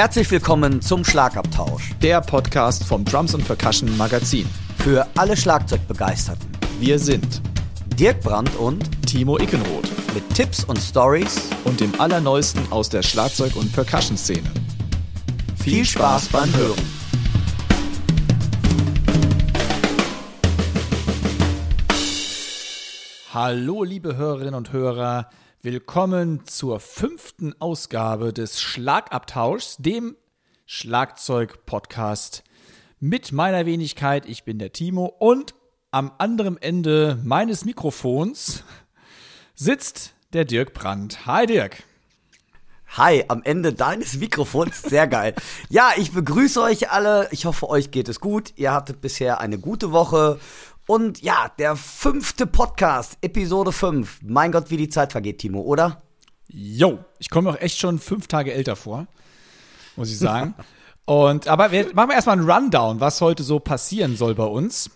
Herzlich willkommen zum Schlagabtausch. Der Podcast vom Drums und Percussion Magazin. Für alle Schlagzeugbegeisterten. Wir sind Dirk Brandt und Timo Ickenroth. Mit Tipps und Stories und dem Allerneuesten aus der Schlagzeug- und Percussion-Szene. Viel, Viel Spaß beim Hören. Hallo, liebe Hörerinnen und Hörer. Willkommen zur fünften Ausgabe des Schlagabtauschs, dem Schlagzeug-Podcast mit meiner Wenigkeit. Ich bin der Timo und am anderen Ende meines Mikrofons sitzt der Dirk Brandt. Hi Dirk. Hi, am Ende deines Mikrofons. Sehr geil. ja, ich begrüße euch alle. Ich hoffe, euch geht es gut. Ihr hattet bisher eine gute Woche und ja, der fünfte Podcast, Episode 5. Mein Gott, wie die Zeit vergeht, Timo, oder? Jo, ich komme auch echt schon fünf Tage älter vor, muss ich sagen. Und aber wir machen wir erstmal einen Rundown, was heute so passieren soll bei uns.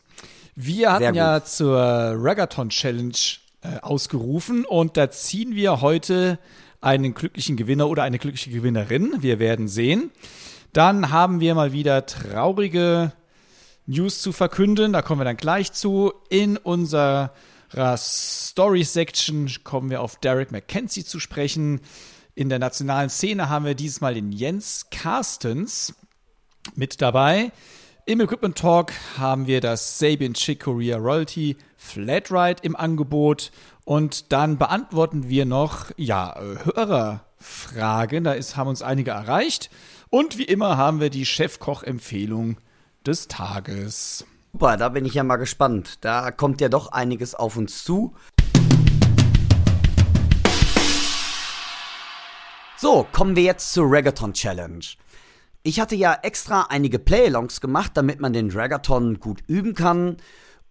Wir hatten ja zur Ragathon Challenge äh, ausgerufen und da ziehen wir heute einen glücklichen Gewinner oder eine glückliche Gewinnerin. Wir werden sehen. Dann haben wir mal wieder traurige News zu verkünden. Da kommen wir dann gleich zu. In unserer Story-Section kommen wir auf Derek McKenzie zu sprechen. In der nationalen Szene haben wir dieses Mal den Jens Carstens mit dabei. Im Equipment Talk haben wir das Sabin Chick Korea Royalty Flatride im Angebot und dann beantworten wir noch ja Hörerfragen. Da ist, haben uns einige erreicht und wie immer haben wir die Chefkoch-Empfehlung des Tages. Super, da bin ich ja mal gespannt. Da kommt ja doch einiges auf uns zu. So, kommen wir jetzt zur Reggaeton Challenge. Ich hatte ja extra einige Playalongs gemacht, damit man den Reggaeton gut üben kann.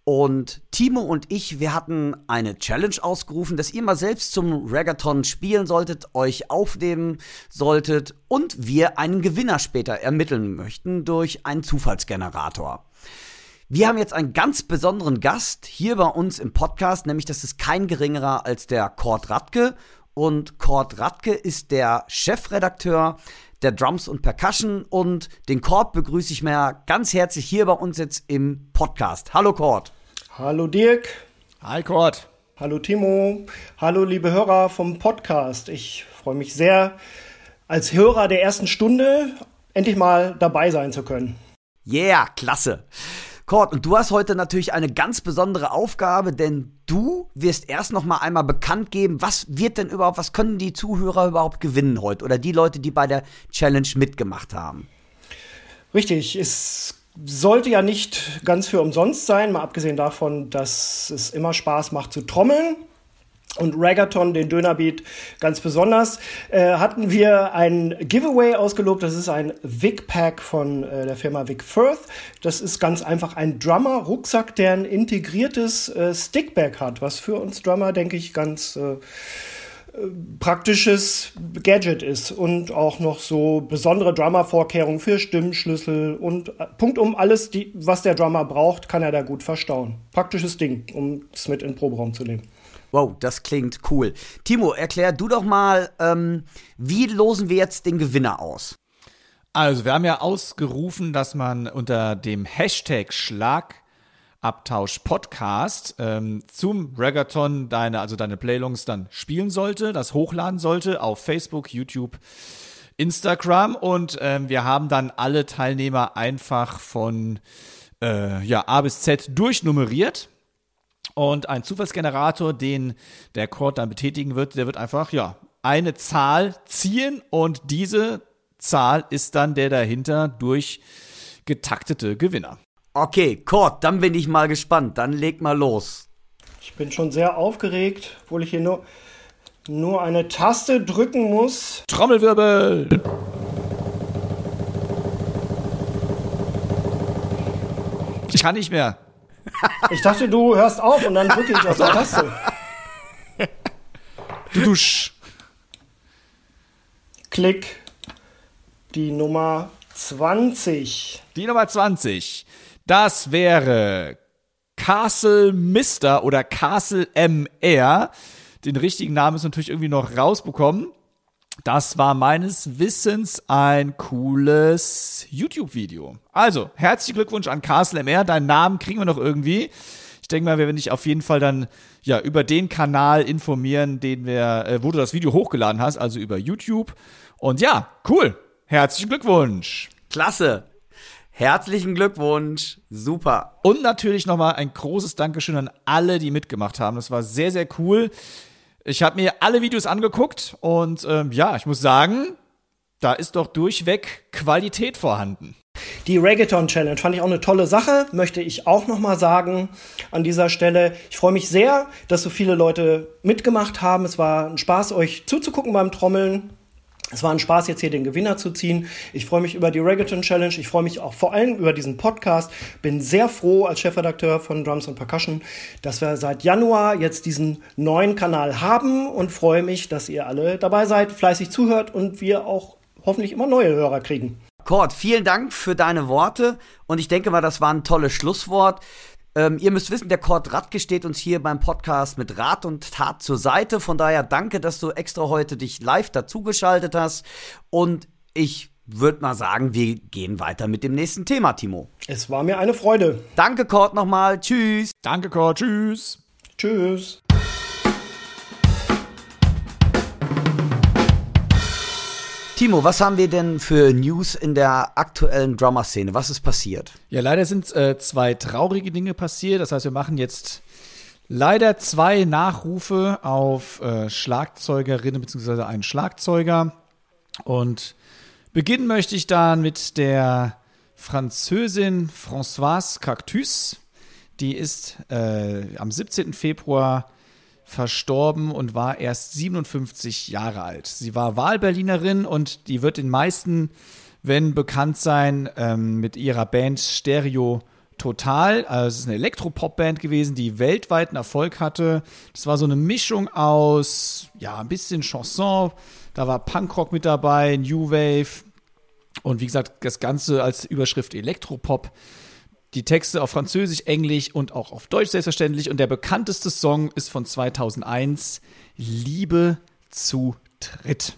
Und Timo und ich, wir hatten eine Challenge ausgerufen, dass ihr mal selbst zum Reggaeton spielen solltet, euch aufnehmen solltet und wir einen Gewinner später ermitteln möchten durch einen Zufallsgenerator. Wir haben jetzt einen ganz besonderen Gast hier bei uns im Podcast, nämlich das ist kein geringerer als der Kurt Radke. Und Kurt Radke ist der Chefredakteur der Drums und Percussion und den Kurt begrüße ich mir ganz herzlich hier bei uns jetzt im Podcast. Hallo Kurt. Hallo Dirk. Hi Kurt. Hallo Timo. Hallo liebe Hörer vom Podcast. Ich freue mich sehr, als Hörer der ersten Stunde endlich mal dabei sein zu können. Yeah, klasse. Kurt, und du hast heute natürlich eine ganz besondere Aufgabe, denn du wirst erst noch mal einmal bekannt geben, was wird denn überhaupt, was können die Zuhörer überhaupt gewinnen heute oder die Leute, die bei der Challenge mitgemacht haben. Richtig, es sollte ja nicht ganz für umsonst sein, mal abgesehen davon, dass es immer Spaß macht zu trommeln und Ragaton, den Dönerbeat, ganz besonders, äh, hatten wir ein Giveaway ausgelobt. Das ist ein Vic Pack von äh, der Firma Vic Firth. Das ist ganz einfach ein Drummer-Rucksack, der ein integriertes äh, Stickbag hat, was für uns Drummer, denke ich, ganz äh, praktisches Gadget ist und auch noch so besondere Drummer-Vorkehrungen für Stimmschlüssel und äh, Punkt um alles, die, was der Drummer braucht, kann er da gut verstauen. Praktisches Ding, um es mit in den Proberaum zu nehmen. Wow, das klingt cool. Timo, erklär du doch mal, ähm, wie losen wir jetzt den Gewinner aus? Also, wir haben ja ausgerufen, dass man unter dem Hashtag Schlagabtausch Podcast ähm, zum Reggaeton deine, also deine Playlongs dann spielen sollte, das hochladen sollte auf Facebook, YouTube, Instagram und ähm, wir haben dann alle Teilnehmer einfach von äh, ja, A bis Z durchnummeriert und ein Zufallsgenerator, den der Cord dann betätigen wird, der wird einfach, ja, eine Zahl ziehen und diese Zahl ist dann der dahinter durch getaktete Gewinner. Okay, Cord, dann bin ich mal gespannt. Dann leg mal los. Ich bin schon sehr aufgeregt, obwohl ich hier nur, nur eine Taste drücken muss. Trommelwirbel! Ich kann nicht mehr. Ich dachte, du hörst auf und dann drücke ich auf die Taste. Du dusch. Klick. Die Nummer 20. Die Nummer 20. Das wäre Castle Mister oder Castle MR. Den richtigen Namen ist natürlich irgendwie noch rausbekommen. Das war meines Wissens ein cooles YouTube-Video. Also, herzlichen Glückwunsch an Castle MR. Deinen Namen kriegen wir noch irgendwie. Ich denke mal, wir werden dich auf jeden Fall dann ja über den Kanal informieren, den wir, äh, wo du das Video hochgeladen hast, also über YouTube. Und ja, cool. Herzlichen Glückwunsch. Klasse. Herzlichen Glückwunsch. Super. Und natürlich nochmal ein großes Dankeschön an alle, die mitgemacht haben. Das war sehr, sehr cool. Ich habe mir alle Videos angeguckt und ähm, ja, ich muss sagen, da ist doch durchweg Qualität vorhanden. Die Reggaeton Challenge fand ich auch eine tolle Sache, möchte ich auch noch mal sagen an dieser Stelle. Ich freue mich sehr, dass so viele Leute mitgemacht haben. Es war ein Spaß, euch zuzugucken beim Trommeln. Es war ein Spaß, jetzt hier den Gewinner zu ziehen. Ich freue mich über die Reggaeton Challenge. Ich freue mich auch vor allem über diesen Podcast. Bin sehr froh als Chefredakteur von Drums und Percussion, dass wir seit Januar jetzt diesen neuen Kanal haben und freue mich, dass ihr alle dabei seid, fleißig zuhört und wir auch hoffentlich immer neue Hörer kriegen. Kurt, vielen Dank für deine Worte und ich denke mal, das war ein tolles Schlusswort. Ähm, ihr müsst wissen, der Kurt Radke steht uns hier beim Podcast mit Rat und Tat zur Seite. Von daher danke, dass du extra heute dich live dazugeschaltet hast. Und ich würde mal sagen, wir gehen weiter mit dem nächsten Thema, Timo. Es war mir eine Freude. Danke, Kurt, nochmal. Tschüss. Danke, Kurt. Tschüss. Tschüss. Timo, was haben wir denn für News in der aktuellen Drummer-Szene? Was ist passiert? Ja, leider sind äh, zwei traurige Dinge passiert. Das heißt, wir machen jetzt leider zwei Nachrufe auf äh, Schlagzeugerinnen bzw. einen Schlagzeuger. Und beginnen möchte ich dann mit der Französin Françoise Cactus. Die ist äh, am 17. Februar verstorben und war erst 57 Jahre alt. Sie war Wahlberlinerin und die wird den meisten, wenn bekannt sein, ähm, mit ihrer Band Stereo Total. Also es ist eine Elektropop-Band gewesen, die weltweiten Erfolg hatte. Das war so eine Mischung aus, ja, ein bisschen Chanson. Da war Punkrock mit dabei, New Wave. Und wie gesagt, das Ganze als Überschrift Elektropop die Texte auf Französisch, Englisch und auch auf Deutsch selbstverständlich. Und der bekannteste Song ist von 2001, Liebe zu Dritt.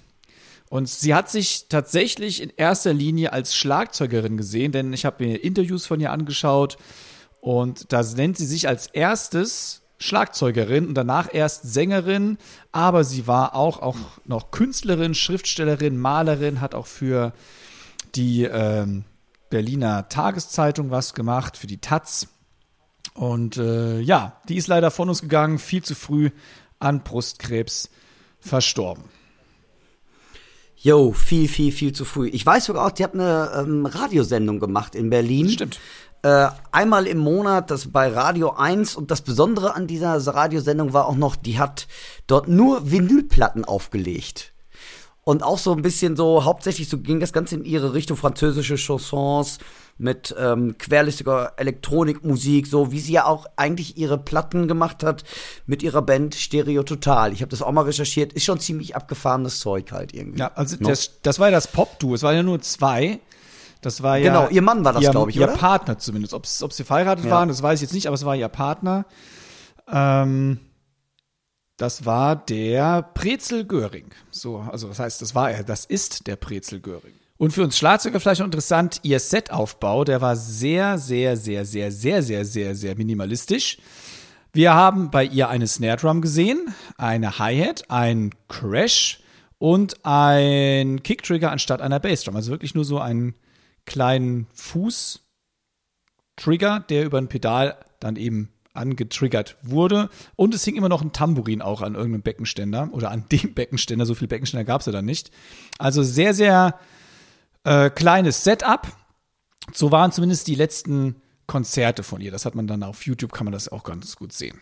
Und sie hat sich tatsächlich in erster Linie als Schlagzeugerin gesehen, denn ich habe mir Interviews von ihr angeschaut und da nennt sie sich als erstes Schlagzeugerin und danach erst Sängerin, aber sie war auch, auch noch Künstlerin, Schriftstellerin, Malerin, hat auch für die ähm, Berliner Tageszeitung was gemacht, für die Taz. Und äh, ja, die ist leider von uns gegangen, viel zu früh an Brustkrebs verstorben. Jo, viel, viel, viel zu früh. Ich weiß sogar auch, die hat eine ähm, Radiosendung gemacht in Berlin. Stimmt. Äh, einmal im Monat, das bei Radio 1. Und das Besondere an dieser Radiosendung war auch noch, die hat dort nur Vinylplatten aufgelegt und auch so ein bisschen so, hauptsächlich so ging das Ganze in ihre Richtung französische Chansons mit ähm, querlistiger Elektronikmusik, so wie sie ja auch eigentlich ihre Platten gemacht hat mit ihrer Band Stereo Total. Ich habe das auch mal recherchiert, ist schon ziemlich abgefahrenes Zeug halt irgendwie. Ja, also no? das, das war ja das Pop-Duo, es waren ja nur zwei. Das war ja. Genau, ihr Mann war das, glaube ich, ihr oder? Ihr Partner zumindest. Ob sie verheiratet ja. waren, das weiß ich jetzt nicht, aber es war ihr Partner. Ähm, das war der Brezel Göring. So, also das heißt, das war er, das ist der Brezel Göring. Und für uns Schlagzeuger vielleicht noch interessant, ihr Setaufbau, der war sehr, sehr, sehr, sehr, sehr, sehr, sehr, sehr minimalistisch. Wir haben bei ihr eine Snare Drum gesehen, eine Hi-Hat, ein Crash und ein Kicktrigger anstatt einer Bassdrum. Also wirklich nur so einen kleinen Fuß-Trigger, der über ein Pedal dann eben angetriggert wurde. Und es hing immer noch ein Tambourin auch an irgendeinem Beckenständer oder an dem Beckenständer. So viele Beckenständer gab es ja dann nicht. Also sehr, sehr äh, kleines Setup. So waren zumindest die letzten Konzerte von ihr. Das hat man dann auf YouTube, kann man das auch ganz gut sehen.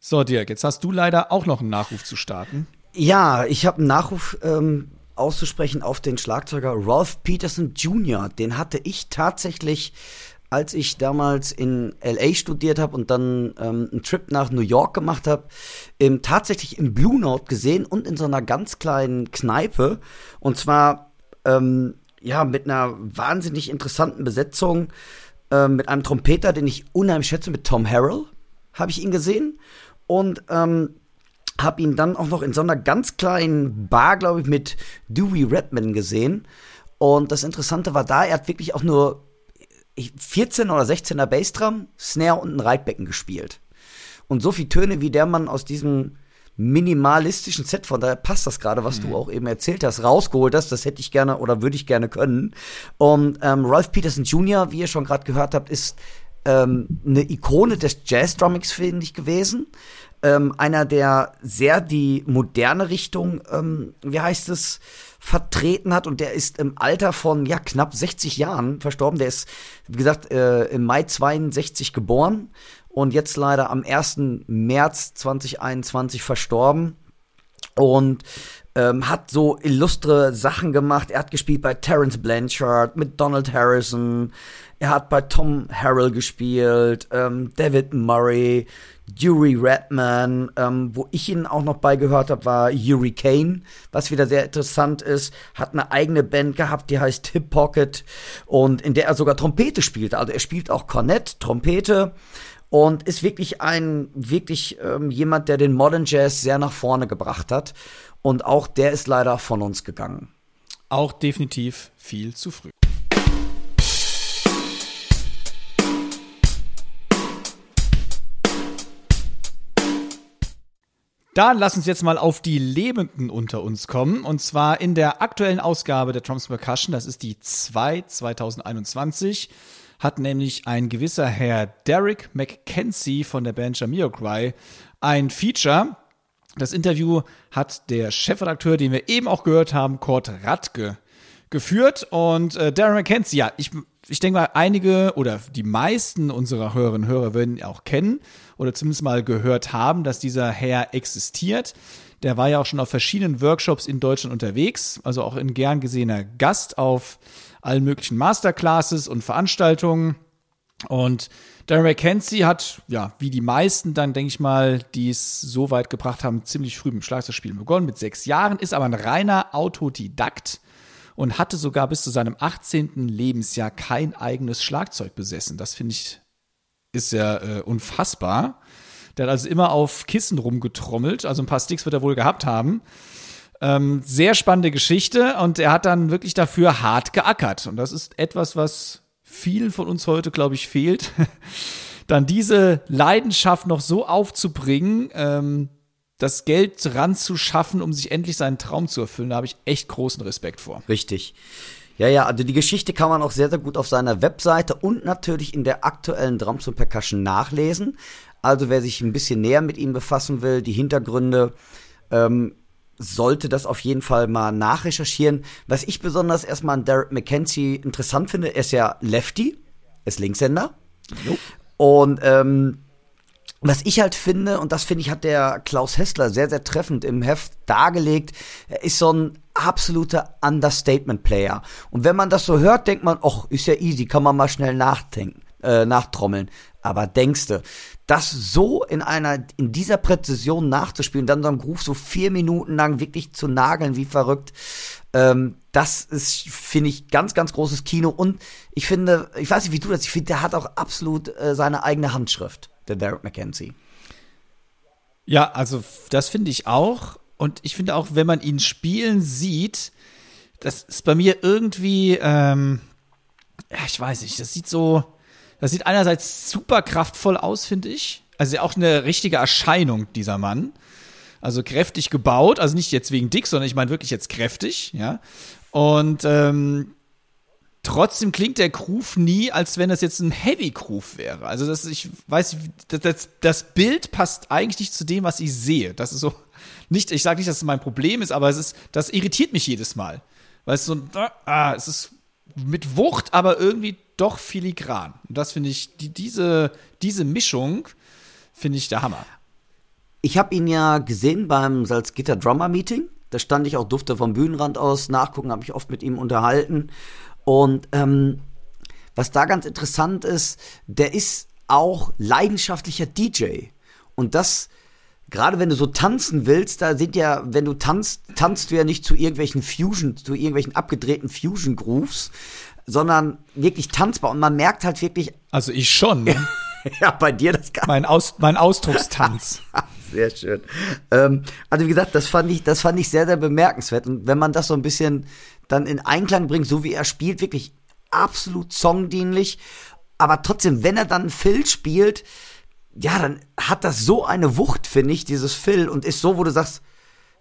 So, Dirk, jetzt hast du leider auch noch einen Nachruf zu starten. Ja, ich habe einen Nachruf ähm, auszusprechen auf den Schlagzeuger Ralph Peterson Jr. Den hatte ich tatsächlich als ich damals in LA studiert habe und dann ähm, einen Trip nach New York gemacht habe, ähm, tatsächlich im Blue Note gesehen und in so einer ganz kleinen Kneipe. Und zwar ähm, ja mit einer wahnsinnig interessanten Besetzung, ähm, mit einem Trompeter, den ich unheimlich schätze, mit Tom Harrell habe ich ihn gesehen. Und ähm, Hab ihn dann auch noch in so einer ganz kleinen Bar, glaube ich, mit Dewey Redman gesehen. Und das Interessante war da, er hat wirklich auch nur 14 oder 16er Bassdrum, Snare und ein Reitbecken gespielt. Und so viel Töne, wie der Mann aus diesem minimalistischen Set, von daher passt das gerade, was mhm. du auch eben erzählt hast, rausgeholt hast, das hätte ich gerne oder würde ich gerne können. Und ähm, Ralph Peterson Jr., wie ihr schon gerade gehört habt, ist ähm, eine Ikone des Jazz-Drummings, finde ich, gewesen. Ähm, einer, der sehr die moderne Richtung, ähm, wie heißt es, vertreten hat und der ist im Alter von ja knapp 60 Jahren verstorben. Der ist, wie gesagt, äh, im Mai 62 geboren und jetzt leider am 1. März 2021 verstorben. Und ähm, hat so illustre Sachen gemacht. Er hat gespielt bei Terence Blanchard, mit Donald Harrison. Er hat bei Tom Harrell gespielt, ähm, David Murray, Yuri Redman. Ähm, wo ich ihn auch noch beigehört habe, war Yuri Kane, was wieder sehr interessant ist. Hat eine eigene Band gehabt, die heißt Hip Pocket und in der er sogar Trompete spielt. Also er spielt auch Kornett, Trompete und ist wirklich ein, wirklich ähm, jemand, der den Modern Jazz sehr nach vorne gebracht hat. Und auch der ist leider von uns gegangen. Auch definitiv viel zu früh. Dann lass uns jetzt mal auf die Lebenden unter uns kommen. Und zwar in der aktuellen Ausgabe der Drums Percussion, das ist die 2 2021 hat nämlich ein gewisser Herr Derek McKenzie von der Band Jamiroquai ein Feature. Das Interview hat der Chefredakteur, den wir eben auch gehört haben, Kurt Radke, geführt. Und äh, Darren McKenzie, ja, ich, ich denke mal, einige oder die meisten unserer Hörerinnen und Hörer werden ihn auch kennen oder zumindest mal gehört haben, dass dieser Herr existiert. Der war ja auch schon auf verschiedenen Workshops in Deutschland unterwegs, also auch ein gern gesehener Gast auf allen möglichen Masterclasses und Veranstaltungen. Und Darren McKenzie hat, ja, wie die meisten dann, denke ich mal, die es so weit gebracht haben, ziemlich früh mit dem Schlagzeugspielen begonnen, mit sechs Jahren, ist aber ein reiner Autodidakt und hatte sogar bis zu seinem 18. Lebensjahr kein eigenes Schlagzeug besessen. Das finde ich, ist ja äh, unfassbar. Der hat also immer auf Kissen rumgetrommelt, also ein paar Sticks wird er wohl gehabt haben. Ähm, sehr spannende Geschichte und er hat dann wirklich dafür hart geackert. Und das ist etwas, was vielen von uns heute, glaube ich, fehlt. dann diese Leidenschaft noch so aufzubringen, ähm, das Geld ranzuschaffen, um sich endlich seinen Traum zu erfüllen, da habe ich echt großen Respekt vor. Richtig. Ja, ja, also die Geschichte kann man auch sehr, sehr gut auf seiner Webseite und natürlich in der aktuellen Drums und Percussion nachlesen. Also wer sich ein bisschen näher mit ihm befassen will, die Hintergründe, ähm, sollte das auf jeden Fall mal nachrecherchieren. Was ich besonders erstmal an Derek McKenzie interessant finde, er ist ja Lefty, ist Linkshänder. Jo. Und ähm, was ich halt finde, und das finde ich, hat der Klaus Hessler sehr, sehr treffend im Heft dargelegt, ist so ein absoluter Understatement-Player. Und wenn man das so hört, denkt man, ach, ist ja easy, kann man mal schnell nachdenken, äh, nachtrommeln. Aber denkste, das so in einer, in dieser Präzision nachzuspielen, dann so einen Groove so vier Minuten lang wirklich zu nageln wie verrückt, ähm, das ist, finde ich, ganz, ganz großes Kino. Und ich finde, ich weiß nicht, wie du das, ich finde, der hat auch absolut äh, seine eigene Handschrift, der Derek McKenzie. Ja, also das finde ich auch. Und ich finde auch, wenn man ihn spielen sieht, das ist bei mir irgendwie, ähm, ich weiß nicht, das sieht so, das sieht einerseits super kraftvoll aus, finde ich. Also auch eine richtige Erscheinung, dieser Mann. Also kräftig gebaut, also nicht jetzt wegen dick, sondern ich meine wirklich jetzt kräftig, ja. Und ähm, trotzdem klingt der Groove nie, als wenn das jetzt ein Heavy Groove wäre. Also das, ich weiß, das, das, das Bild passt eigentlich nicht zu dem, was ich sehe. Das ist so nicht, ich sage nicht, dass es mein Problem ist, aber es ist, das irritiert mich jedes Mal, weil es so, ah, es ist mit Wucht, aber irgendwie doch filigran. Und das finde ich, die, diese, diese Mischung finde ich der Hammer. Ich habe ihn ja gesehen beim Salzgitter Drummer Meeting. Da stand ich auch, durfte vom Bühnenrand aus nachgucken, habe mich oft mit ihm unterhalten. Und ähm, was da ganz interessant ist, der ist auch leidenschaftlicher DJ. Und das, gerade wenn du so tanzen willst, da sind ja, wenn du tanzt, tanzt du ja nicht zu irgendwelchen Fusion, zu irgendwelchen abgedrehten Fusion Grooves, sondern wirklich tanzbar. Und man merkt halt wirklich. Also ich schon. Ne? ja, bei dir das gar mein, Aus, mein Ausdruckstanz. Sehr schön. Ähm, also wie gesagt, das fand ich, das fand ich sehr, sehr bemerkenswert. Und wenn man das so ein bisschen dann in Einklang bringt, so wie er spielt, wirklich absolut songdienlich. Aber trotzdem, wenn er dann Phil spielt, ja, dann hat das so eine Wucht, finde ich, dieses Phil und ist so, wo du sagst,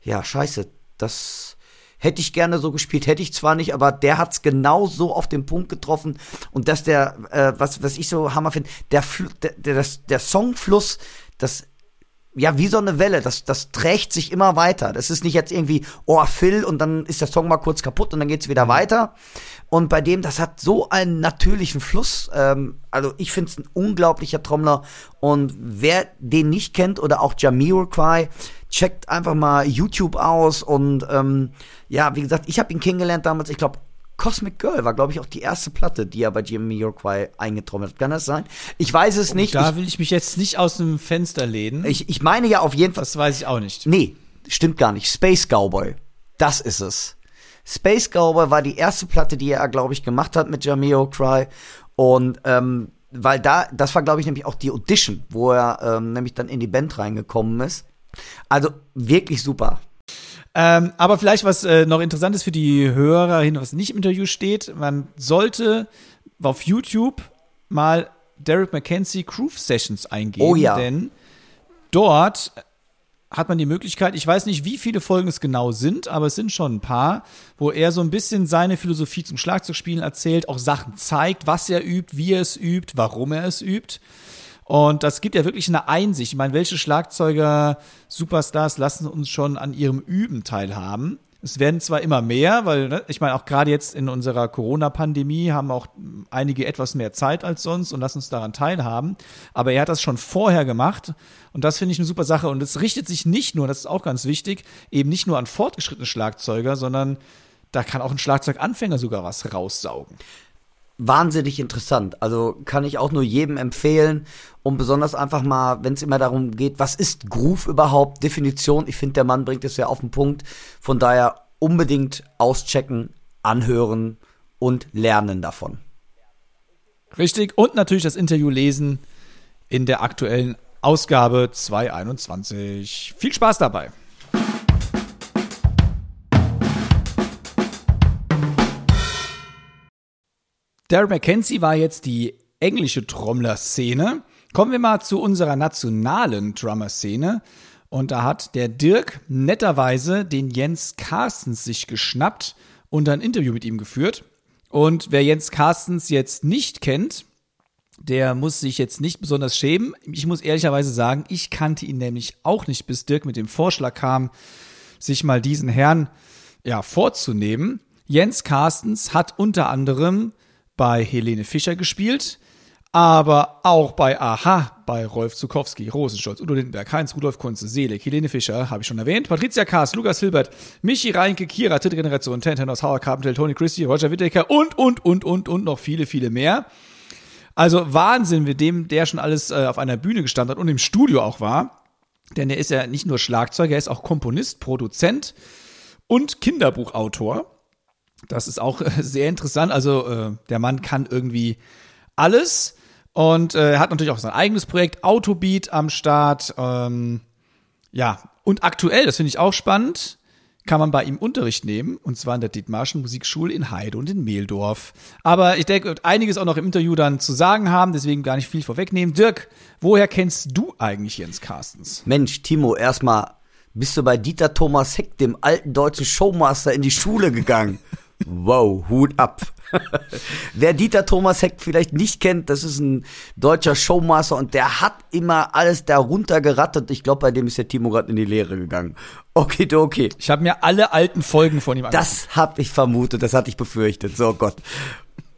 ja, scheiße, das hätte ich gerne so gespielt, hätte ich zwar nicht, aber der hat's genau so auf den Punkt getroffen und dass der, äh, was, was ich so hammer finde, der, der, der, der Songfluss, das ja, wie so eine Welle, das, das trägt sich immer weiter. Das ist nicht jetzt irgendwie, oh, Phil, und dann ist der Song mal kurz kaputt und dann geht's wieder weiter. Und bei dem, das hat so einen natürlichen Fluss. Ähm, also ich finde es ein unglaublicher Trommler. Und wer den nicht kennt oder auch Jamiroquai, checkt einfach mal YouTube aus. Und ähm, ja, wie gesagt, ich habe ihn kennengelernt damals, ich glaube, Cosmic Girl war, glaube ich, auch die erste Platte, die er bei Jamiroquai eingetrommelt hat. Kann das sein? Ich weiß es nicht. Da will ich mich jetzt nicht aus dem Fenster lehnen. Ich, ich meine ja auf jeden Fall. Das weiß ich auch nicht. Nee, stimmt gar nicht. Space Cowboy. Das ist es. Space Cowboy war die erste Platte, die er, glaube ich, gemacht hat mit Jamiroquai. Und ähm, weil da, das war, glaube ich, nämlich auch die Audition, wo er ähm, nämlich dann in die Band reingekommen ist. Also wirklich super. Ähm, aber vielleicht was äh, noch interessant ist für die Hörer hin, was nicht im Interview steht. Man sollte auf YouTube mal Derek McKenzie Groove Sessions eingeben, Oh ja. denn dort hat man die Möglichkeit, ich weiß nicht, wie viele Folgen es genau sind, aber es sind schon ein paar, wo er so ein bisschen seine Philosophie zum Schlagzeugspielen erzählt, auch Sachen zeigt, was er übt, wie er es übt, warum er es übt. Und das gibt ja wirklich eine Einsicht. Ich meine, welche Schlagzeuger, Superstars lassen uns schon an ihrem Üben teilhaben? Es werden zwar immer mehr, weil ne, ich meine, auch gerade jetzt in unserer Corona-Pandemie haben auch einige etwas mehr Zeit als sonst und lassen uns daran teilhaben. Aber er hat das schon vorher gemacht und das finde ich eine super Sache. Und es richtet sich nicht nur, das ist auch ganz wichtig, eben nicht nur an fortgeschrittene Schlagzeuger, sondern da kann auch ein Schlagzeuganfänger sogar was raussaugen wahnsinnig interessant. Also kann ich auch nur jedem empfehlen, um besonders einfach mal, wenn es immer darum geht, was ist Groove überhaupt, Definition. Ich finde, der Mann bringt es ja auf den Punkt. Von daher unbedingt auschecken, anhören und lernen davon. Richtig. Und natürlich das Interview lesen in der aktuellen Ausgabe 221. Viel Spaß dabei. Derek McKenzie war jetzt die englische Trommler-Szene. Kommen wir mal zu unserer nationalen Drummer-Szene. Und da hat der Dirk netterweise den Jens Carstens sich geschnappt und ein Interview mit ihm geführt. Und wer Jens Carstens jetzt nicht kennt, der muss sich jetzt nicht besonders schämen. Ich muss ehrlicherweise sagen, ich kannte ihn nämlich auch nicht, bis Dirk mit dem Vorschlag kam, sich mal diesen Herrn ja, vorzunehmen. Jens Carstens hat unter anderem bei Helene Fischer gespielt, aber auch bei Aha, bei Rolf Zukowski, Rosenstolz, Udo Lindenberg, Heinz Rudolf Kunze, Selig, Helene Fischer, habe ich schon erwähnt, Patricia Kaas, Lukas Hilbert, Michi Reinke, Kira, dritte Generation, Tentenos, Howard Carpenter, Tony Christie, Roger Whittaker und, und, und, und, und noch viele, viele mehr. Also Wahnsinn, mit dem der schon alles äh, auf einer Bühne gestanden hat und im Studio auch war. Denn er ist ja nicht nur Schlagzeuger, er ist auch Komponist, Produzent und Kinderbuchautor. Das ist auch sehr interessant. Also äh, der Mann kann irgendwie alles und äh, er hat natürlich auch sein eigenes Projekt Autobeat am Start. Ähm, ja, und aktuell, das finde ich auch spannend, kann man bei ihm Unterricht nehmen, und zwar in der Dietmarschen Musikschule in Heide und in Mehldorf. Aber ich denke, wird einiges auch noch im Interview dann zu sagen haben, deswegen gar nicht viel vorwegnehmen. Dirk, woher kennst du eigentlich Jens Carstens? Mensch, Timo, erstmal bist du bei Dieter Thomas Heck, dem alten deutschen Showmaster, in die Schule gegangen. Wow, Hut ab. Wer Dieter Thomas Heck vielleicht nicht kennt, das ist ein deutscher Showmaster und der hat immer alles darunter gerattet. Ich glaube, bei dem ist der Timo gerade in die Lehre gegangen. Okay, okay. Ich habe mir alle alten Folgen von ihm angeguckt. Das habe ich vermutet, das hatte ich befürchtet. So Gott.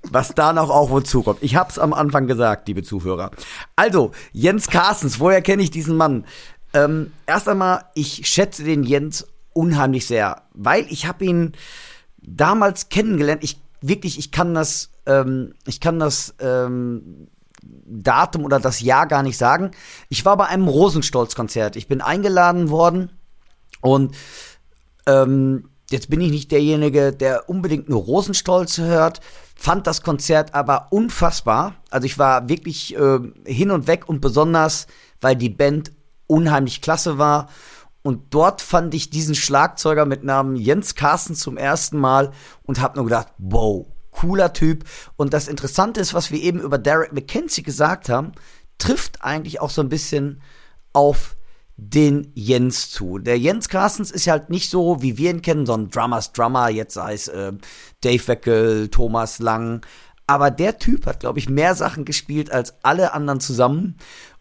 Was da noch auch wohl zukommt. Ich hab's am Anfang gesagt, liebe Zuhörer. Also, Jens Carstens, woher kenne ich diesen Mann? Ähm, erst einmal, ich schätze den Jens unheimlich sehr, weil ich habe ihn damals kennengelernt. Ich wirklich, ich kann das, ähm, ich kann das ähm, Datum oder das Jahr gar nicht sagen. Ich war bei einem Rosenstolz-Konzert. Ich bin eingeladen worden und ähm, jetzt bin ich nicht derjenige, der unbedingt nur Rosenstolz hört, fand das Konzert aber unfassbar. Also ich war wirklich äh, hin und weg und besonders, weil die Band unheimlich klasse war. Und dort fand ich diesen Schlagzeuger mit Namen Jens Carsten zum ersten Mal und habe nur gedacht, wow, cooler Typ. Und das Interessante ist, was wir eben über Derek McKenzie gesagt haben, trifft eigentlich auch so ein bisschen auf den Jens zu. Der Jens Carstens ist halt nicht so, wie wir ihn kennen, so ein Drummers Drummer, jetzt sei es äh, Dave Weckel, Thomas Lang. Aber der Typ hat, glaube ich, mehr Sachen gespielt als alle anderen zusammen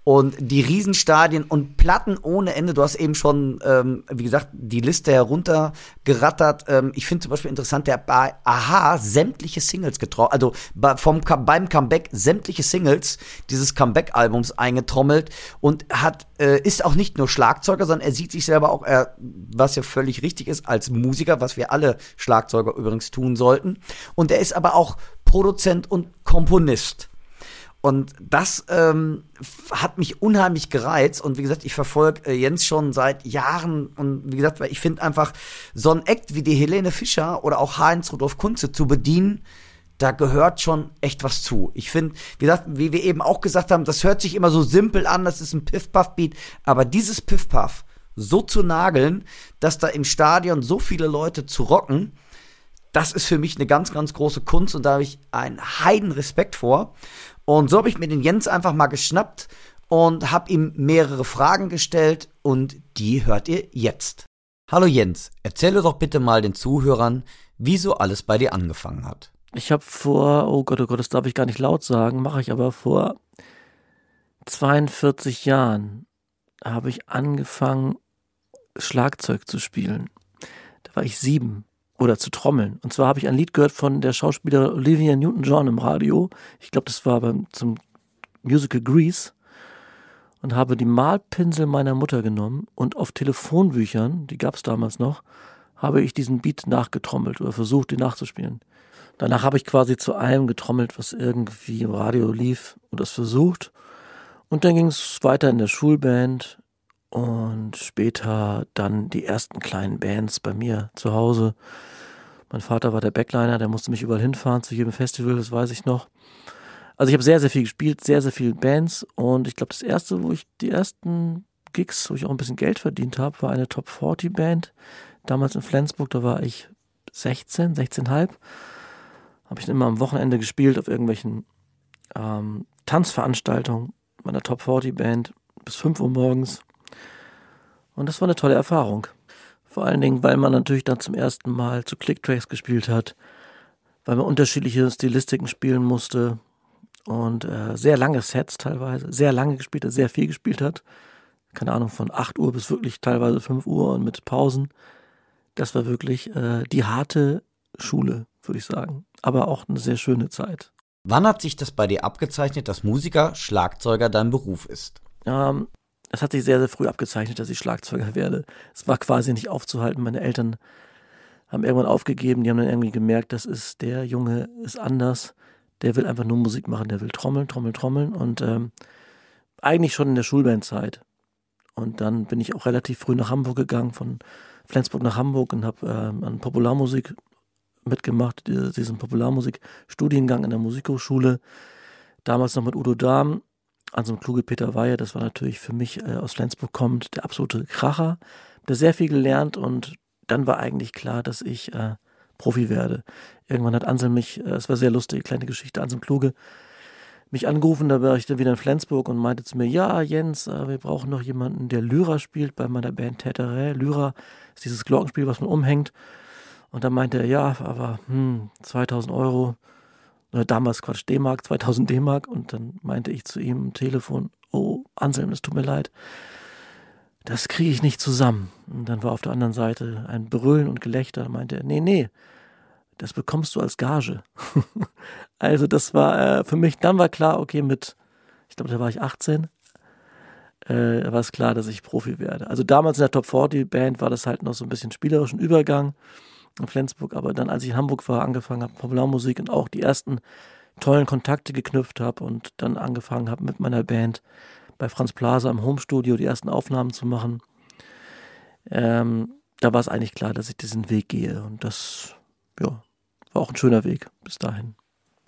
und die Riesenstadien und Platten ohne Ende. Du hast eben schon, ähm, wie gesagt, die Liste heruntergerattert. Ähm, ich finde zum Beispiel interessant, der bei Aha sämtliche Singles getroffen, also vom, beim Comeback sämtliche Singles dieses Comeback-Albums eingetrommelt und hat, äh, ist auch nicht nur Schlagzeuger, sondern er sieht sich selber auch, äh, was ja völlig richtig ist, als Musiker, was wir alle Schlagzeuger übrigens tun sollten. Und er ist aber auch Produzent und Komponist. Und das ähm, hat mich unheimlich gereizt. Und wie gesagt, ich verfolge äh, Jens schon seit Jahren. Und wie gesagt, weil ich finde einfach, so ein Act wie die Helene Fischer oder auch Heinz Rudolf Kunze zu bedienen, da gehört schon echt was zu. Ich finde, wie gesagt, wie wir eben auch gesagt haben, das hört sich immer so simpel an, das ist ein Piff-Puff-Beat. Aber dieses Piff-Puff so zu nageln, dass da im Stadion so viele Leute zu rocken, das ist für mich eine ganz, ganz große Kunst und da habe ich einen heiden Respekt vor. Und so habe ich mir den Jens einfach mal geschnappt und habe ihm mehrere Fragen gestellt und die hört ihr jetzt. Hallo Jens, erzähle doch bitte mal den Zuhörern, wie so alles bei dir angefangen hat. Ich habe vor, oh Gott, oh Gott, das darf ich gar nicht laut sagen, mache ich aber vor 42 Jahren habe ich angefangen, Schlagzeug zu spielen. Da war ich sieben oder zu trommeln. Und zwar habe ich ein Lied gehört von der Schauspielerin Olivia Newton-John im Radio. Ich glaube, das war beim, zum Musical Grease. Und habe die Malpinsel meiner Mutter genommen und auf Telefonbüchern, die gab es damals noch, habe ich diesen Beat nachgetrommelt oder versucht, ihn nachzuspielen. Danach habe ich quasi zu allem getrommelt, was irgendwie im Radio lief und das versucht. Und dann ging es weiter in der Schulband und später dann die ersten kleinen Bands bei mir zu Hause. Mein Vater war der Backliner, der musste mich überall hinfahren zu jedem Festival, das weiß ich noch. Also ich habe sehr, sehr viel gespielt, sehr, sehr viele Bands und ich glaube, das erste, wo ich die ersten Gigs, wo ich auch ein bisschen Geld verdient habe, war eine Top 40 Band. Damals in Flensburg, da war ich 16, 16,5. Habe ich immer am Wochenende gespielt auf irgendwelchen ähm, Tanzveranstaltungen meiner Top 40 Band bis 5 Uhr morgens. Und das war eine tolle Erfahrung. Vor allen Dingen, weil man natürlich dann zum ersten Mal zu Clicktracks gespielt hat, weil man unterschiedliche Stilistiken spielen musste und äh, sehr lange Sets teilweise, sehr lange gespielt hat, sehr viel gespielt hat. Keine Ahnung, von 8 Uhr bis wirklich teilweise 5 Uhr und mit Pausen. Das war wirklich äh, die harte Schule, würde ich sagen. Aber auch eine sehr schöne Zeit. Wann hat sich das bei dir abgezeichnet, dass Musiker, Schlagzeuger dein Beruf ist? Ähm, es hat sich sehr, sehr früh abgezeichnet, dass ich Schlagzeuger werde. Es war quasi nicht aufzuhalten. Meine Eltern haben irgendwann aufgegeben. Die haben dann irgendwie gemerkt, das ist der Junge ist anders. Der will einfach nur Musik machen. Der will trommeln, trommeln, trommeln. Und ähm, eigentlich schon in der Schulbandzeit. Und dann bin ich auch relativ früh nach Hamburg gegangen, von Flensburg nach Hamburg und habe ähm, an Popularmusik mitgemacht, diesen Popularmusik-Studiengang in der Musikhochschule. Damals noch mit Udo Dahm also kluge Peter Weihe, das war natürlich für mich äh, aus Flensburg kommt der absolute Kracher. Da sehr viel gelernt und dann war eigentlich klar, dass ich äh, Profi werde. Irgendwann hat Ansel mich, äh, es äh, war sehr lustig, kleine Geschichte, Ansel Kluge, mich angerufen, da war ich dann wieder in Flensburg und meinte zu mir, ja, Jens, äh, wir brauchen noch jemanden, der Lyra spielt bei meiner Band Täterä. Lyra ist dieses Glockenspiel, was man umhängt. Und dann meinte er, ja, aber hm, 2000 Euro damals Quatsch, D-Mark, 2000 D-Mark. Und dann meinte ich zu ihm am Telefon, oh, Anselm, es tut mir leid, das kriege ich nicht zusammen. Und dann war auf der anderen Seite ein Brüllen und Gelächter. Da meinte er, nee, nee, das bekommst du als Gage. also das war äh, für mich, dann war klar, okay, mit, ich glaube, da war ich 18, äh, war es klar, dass ich Profi werde. Also damals in der Top 40 Band war das halt noch so ein bisschen spielerischen Übergang in Flensburg, aber dann, als ich in Hamburg war, angefangen habe, Popularmusik und auch die ersten tollen Kontakte geknüpft habe und dann angefangen habe mit meiner Band bei Franz Plaza im Homestudio die ersten Aufnahmen zu machen. Ähm, da war es eigentlich klar, dass ich diesen Weg gehe und das ja, war auch ein schöner Weg bis dahin.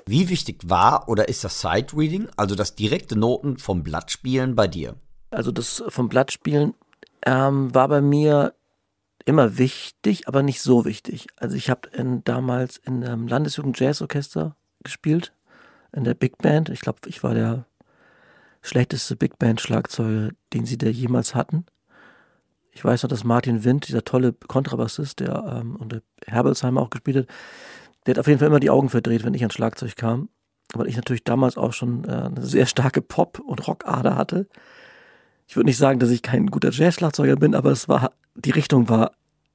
Wie wichtig war oder ist das Sight-Reading, also das direkte Noten vom Blatt spielen bei dir? Also das vom Blattspielen ähm, war bei mir immer wichtig, aber nicht so wichtig. Also ich habe damals in einem Landesjugend Jazzorchester gespielt, in der Big Band. Ich glaube, ich war der schlechteste Big Band Schlagzeuger, den sie da jemals hatten. Ich weiß noch, dass Martin Wind, dieser tolle Kontrabassist, der ähm, unter Herbelsheim auch gespielt hat, der hat auf jeden Fall immer die Augen verdreht, wenn ich ans Schlagzeug kam, weil ich natürlich damals auch schon äh, eine sehr starke Pop- und Rockader hatte. Ich würde nicht sagen, dass ich kein guter Jazz-Schlagzeuger bin, aber es war, die Richtung war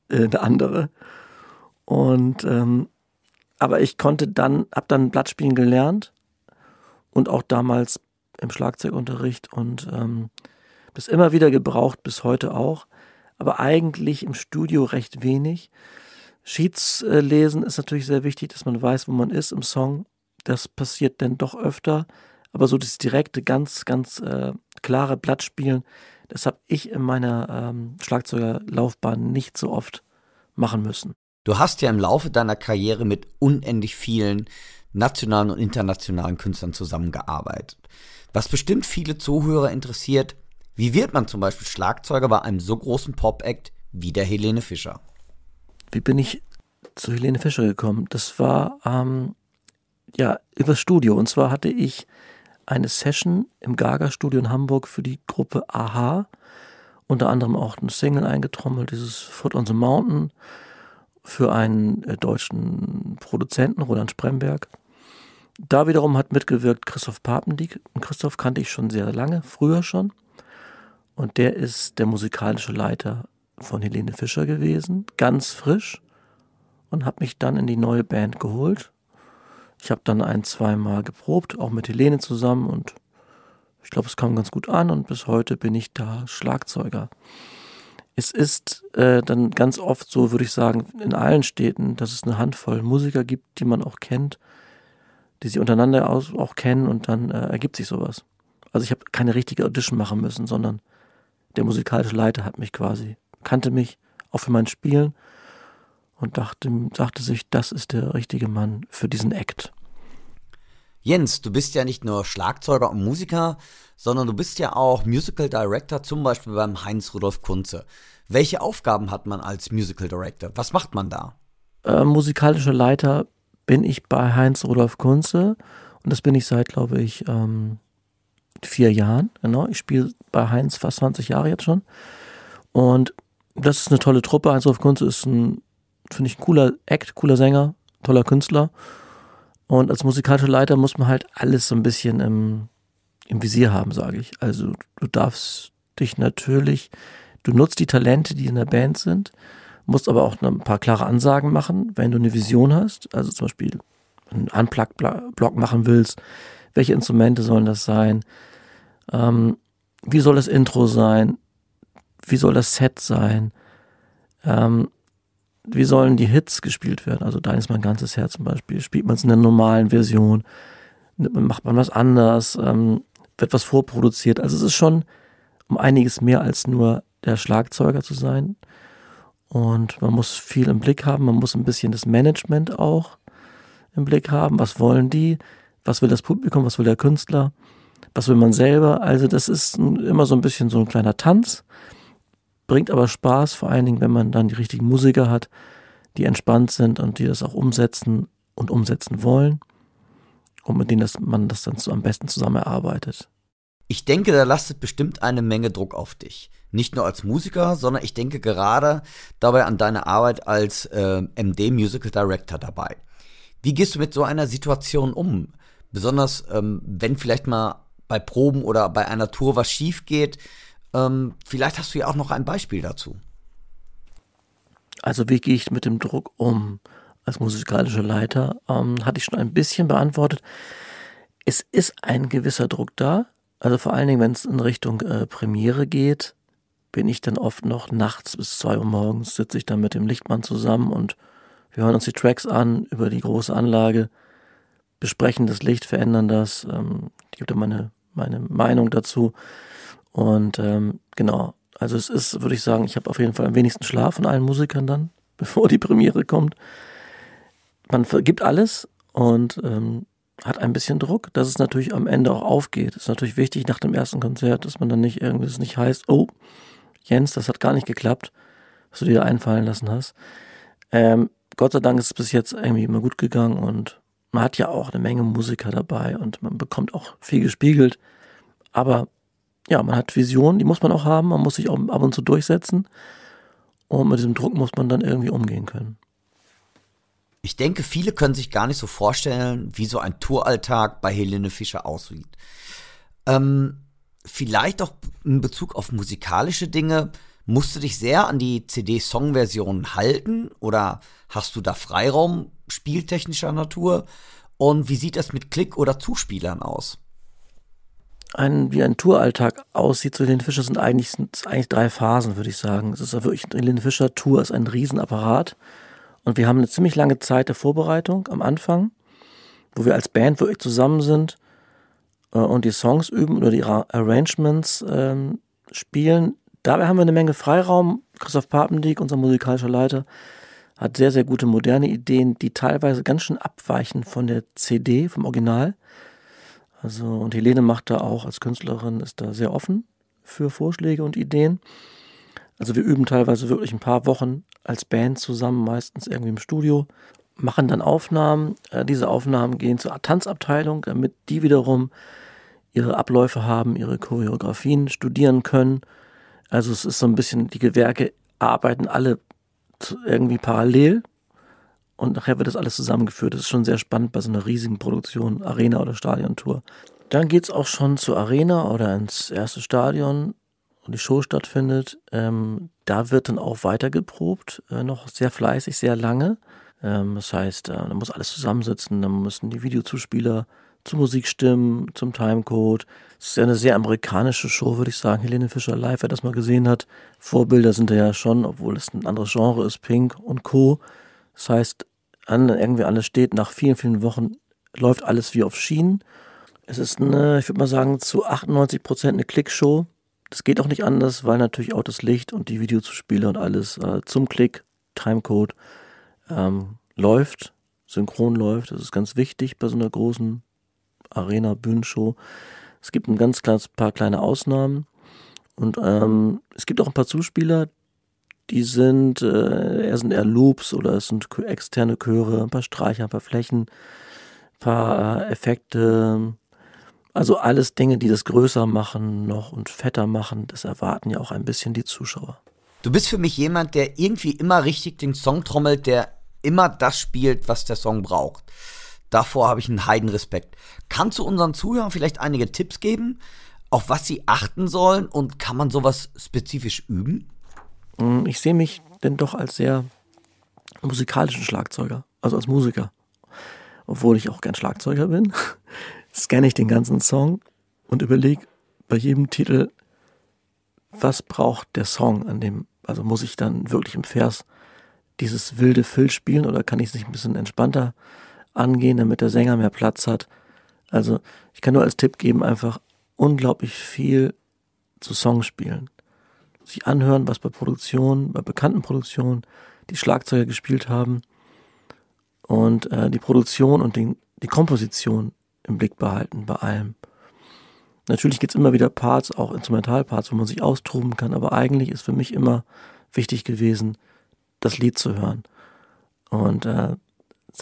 äh, eine andere. Und ähm, aber ich konnte dann, hab dann Blattspielen gelernt und auch damals im Schlagzeugunterricht und ähm, das immer wieder gebraucht, bis heute auch, aber eigentlich im Studio recht wenig. Sheets äh, lesen ist natürlich sehr wichtig, dass man weiß, wo man ist im Song. Das passiert dann doch öfter, aber so das direkte, ganz, ganz äh, klare Blattspielen, das habe ich in meiner ähm, Schlagzeugerlaufbahn nicht so oft machen müssen. Du hast ja im Laufe deiner Karriere mit unendlich vielen nationalen und internationalen Künstlern zusammengearbeitet. Was bestimmt viele Zuhörer interessiert, wie wird man zum Beispiel Schlagzeuger bei einem so großen Pop-Act wie der Helene Fischer? Wie bin ich zu Helene Fischer gekommen? Das war ähm, ja übers Studio. Und zwar hatte ich eine Session im Gaga-Studio in Hamburg für die Gruppe Aha. Unter anderem auch eine Single eingetrommelt, dieses Foot on the Mountain für einen äh, deutschen Produzenten, Roland Spremberg. Da wiederum hat mitgewirkt Christoph Papendieck. Und Christoph kannte ich schon sehr lange, früher schon. Und der ist der musikalische Leiter von Helene Fischer gewesen, ganz frisch. Und habe mich dann in die neue Band geholt. Ich habe dann ein, zweimal geprobt, auch mit Helene zusammen. Und ich glaube, es kam ganz gut an. Und bis heute bin ich da Schlagzeuger. Es ist äh, dann ganz oft so, würde ich sagen, in allen Städten, dass es eine Handvoll Musiker gibt, die man auch kennt die sie untereinander auch kennen und dann äh, ergibt sich sowas. Also ich habe keine richtige Audition machen müssen, sondern der musikalische Leiter hat mich quasi, kannte mich auch für mein Spielen und dachte, sagte sich, das ist der richtige Mann für diesen Act. Jens, du bist ja nicht nur Schlagzeuger und Musiker, sondern du bist ja auch Musical Director, zum Beispiel beim Heinz Rudolf Kunze. Welche Aufgaben hat man als Musical Director? Was macht man da? Äh, musikalischer Leiter bin ich bei Heinz Rudolf Kunze und das bin ich seit, glaube ich, ähm, vier Jahren. Genau, ich spiele bei Heinz fast 20 Jahre jetzt schon und das ist eine tolle Truppe. Heinz Rudolf Kunze ist ein, finde ich, ein cooler Act, cooler Sänger, toller Künstler und als musikalischer Leiter muss man halt alles so ein bisschen im, im Visier haben, sage ich. Also du darfst dich natürlich, du nutzt die Talente, die in der Band sind, musst aber auch ein paar klare Ansagen machen, wenn du eine Vision hast, also zum Beispiel einen Unplugged-Block machen willst, welche Instrumente sollen das sein, ähm, wie soll das Intro sein, wie soll das Set sein, ähm, wie sollen die Hits gespielt werden, also Dein ist mein ganzes Herz zum Beispiel, spielt man es in der normalen Version, macht man was anders, ähm, wird was vorproduziert, also es ist schon um einiges mehr als nur der Schlagzeuger zu sein, und man muss viel im Blick haben, man muss ein bisschen das Management auch im Blick haben. Was wollen die? Was will das Publikum? Was will der Künstler? Was will man selber? Also das ist immer so ein bisschen so ein kleiner Tanz, bringt aber Spaß, vor allen Dingen, wenn man dann die richtigen Musiker hat, die entspannt sind und die das auch umsetzen und umsetzen wollen und mit denen das, man das dann so am besten zusammen erarbeitet. Ich denke, da lastet bestimmt eine Menge Druck auf dich. Nicht nur als Musiker, sondern ich denke gerade dabei an deine Arbeit als äh, MD Musical Director dabei. Wie gehst du mit so einer Situation um? Besonders ähm, wenn vielleicht mal bei Proben oder bei einer Tour was schief geht. Ähm, vielleicht hast du ja auch noch ein Beispiel dazu. Also wie gehe ich mit dem Druck um als musikalischer Leiter? Ähm, hatte ich schon ein bisschen beantwortet. Es ist ein gewisser Druck da, also vor allen Dingen, wenn es in Richtung äh, Premiere geht, bin ich dann oft noch nachts bis zwei Uhr morgens, sitze ich dann mit dem Lichtmann zusammen und wir hören uns die Tracks an über die große Anlage, besprechen das Licht, verändern das, ähm, ich gebe da meine, meine Meinung dazu. Und ähm, genau, also es ist, würde ich sagen, ich habe auf jeden Fall am wenigsten Schlaf von allen Musikern dann, bevor die Premiere kommt. Man vergibt alles und ähm, hat ein bisschen Druck, dass es natürlich am Ende auch aufgeht. Ist natürlich wichtig nach dem ersten Konzert, dass man dann nicht irgendwie, es nicht heißt, oh, Jens, das hat gar nicht geklappt, was du dir einfallen lassen hast. Ähm, Gott sei Dank ist es bis jetzt irgendwie immer gut gegangen und man hat ja auch eine Menge Musiker dabei und man bekommt auch viel gespiegelt. Aber ja, man hat Visionen, die muss man auch haben, man muss sich auch ab und zu durchsetzen. Und mit diesem Druck muss man dann irgendwie umgehen können. Ich denke, viele können sich gar nicht so vorstellen, wie so ein Touralltag bei Helene Fischer aussieht. Ähm, vielleicht auch in Bezug auf musikalische Dinge. Musst du dich sehr an die CD-Song-Version halten oder hast du da Freiraum spieltechnischer Natur? Und wie sieht das mit Klick- oder Zuspielern aus? Ein, wie ein Touralltag aussieht zu Helene Fischer sind eigentlich, sind eigentlich drei Phasen, würde ich sagen. Es ist wirklich, Helene Fischer Tour ist ein Riesenapparat. Und wir haben eine ziemlich lange Zeit der Vorbereitung am Anfang, wo wir als Band wirklich zusammen sind äh, und die Songs üben oder die Arrangements ähm, spielen. Dabei haben wir eine Menge Freiraum. Christoph Papendieck, unser musikalischer Leiter, hat sehr, sehr gute moderne Ideen, die teilweise ganz schön abweichen von der CD, vom Original. Also, und Helene macht da auch als Künstlerin, ist da sehr offen für Vorschläge und Ideen. Also wir üben teilweise wirklich ein paar Wochen als Band zusammen, meistens irgendwie im Studio, machen dann Aufnahmen. Äh, diese Aufnahmen gehen zur Tanzabteilung, damit die wiederum ihre Abläufe haben, ihre Choreografien studieren können. Also es ist so ein bisschen, die Gewerke arbeiten alle irgendwie parallel und nachher wird das alles zusammengeführt. Das ist schon sehr spannend bei so einer riesigen Produktion, Arena oder Stadiontour. Dann geht es auch schon zur Arena oder ins erste Stadion und die Show stattfindet, ähm, da wird dann auch weiter geprobt, äh, noch sehr fleißig, sehr lange. Ähm, das heißt, äh, da muss alles zusammensitzen, dann müssen die Videozuspieler zur Musik stimmen, zum Timecode. Es ist ja eine sehr amerikanische Show, würde ich sagen. Helene Fischer live, wer das mal gesehen hat. Vorbilder sind da ja schon, obwohl es ein anderes Genre ist, Pink und Co. Das heißt, an, irgendwie alles steht, nach vielen, vielen Wochen läuft alles wie auf Schienen. Es ist eine, ich würde mal sagen, zu 98 Prozent eine Klickshow. Das geht auch nicht anders, weil natürlich auch das Licht und die Videozuspiele und alles äh, zum Klick, Timecode ähm, läuft, synchron läuft. Das ist ganz wichtig bei so einer großen Arena-Bühnenshow. Es gibt ein ganz kleines paar kleine Ausnahmen. Und ähm, es gibt auch ein paar Zuspieler, die sind, äh, er sind eher Loops oder es sind externe Chöre, ein paar Streicher, ein paar Flächen, ein paar äh, Effekte, also alles Dinge, die das größer machen noch und fetter machen, das erwarten ja auch ein bisschen die Zuschauer. Du bist für mich jemand, der irgendwie immer richtig den Song trommelt, der immer das spielt, was der Song braucht. Davor habe ich einen Heidenrespekt. Kannst du unseren Zuhörern vielleicht einige Tipps geben, auf was sie achten sollen und kann man sowas spezifisch üben? Mm, ich sehe mich denn doch als sehr musikalischen Schlagzeuger, also als Musiker. Obwohl ich auch gern Schlagzeuger bin. scanne ich den ganzen Song und überlege bei jedem Titel, was braucht der Song an dem, also muss ich dann wirklich im Vers dieses wilde Fill spielen oder kann ich es nicht ein bisschen entspannter angehen, damit der Sänger mehr Platz hat? Also ich kann nur als Tipp geben, einfach unglaublich viel zu Songs spielen. Sich anhören, was bei Produktionen, bei bekannten Produktionen die Schlagzeuger gespielt haben und äh, die Produktion und den, die Komposition im Blick behalten bei allem. Natürlich gibt es immer wieder Parts, auch Instrumentalparts, wo man sich austoben kann, aber eigentlich ist für mich immer wichtig gewesen, das Lied zu hören. Und äh,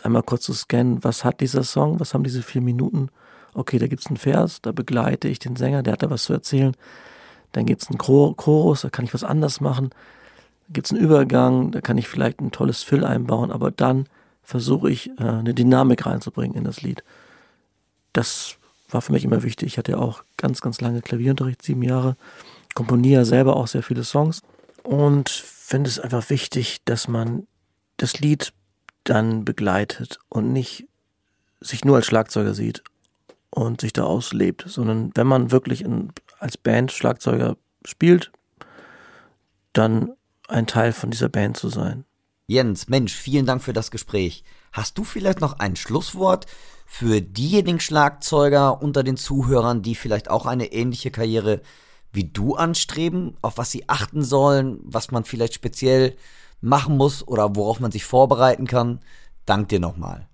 einmal kurz zu scannen, was hat dieser Song, was haben diese vier Minuten? Okay, da gibt es einen Vers, da begleite ich den Sänger, der hat da was zu erzählen. Dann gibt es einen Chorus, da kann ich was anders machen. Da gibt es einen Übergang, da kann ich vielleicht ein tolles Fill einbauen, aber dann versuche ich äh, eine Dynamik reinzubringen in das Lied das war für mich immer wichtig. Ich hatte ja auch ganz, ganz lange Klavierunterricht, sieben Jahre, komponiere selber auch sehr viele Songs und finde es einfach wichtig, dass man das Lied dann begleitet und nicht sich nur als Schlagzeuger sieht und sich da auslebt, sondern wenn man wirklich in, als Band Schlagzeuger spielt, dann ein Teil von dieser Band zu sein. Jens, Mensch, vielen Dank für das Gespräch. Hast du vielleicht noch ein Schlusswort für diejenigen Schlagzeuger unter den Zuhörern, die vielleicht auch eine ähnliche Karriere wie du anstreben, auf was sie achten sollen, was man vielleicht speziell machen muss oder worauf man sich vorbereiten kann? Dank dir nochmal.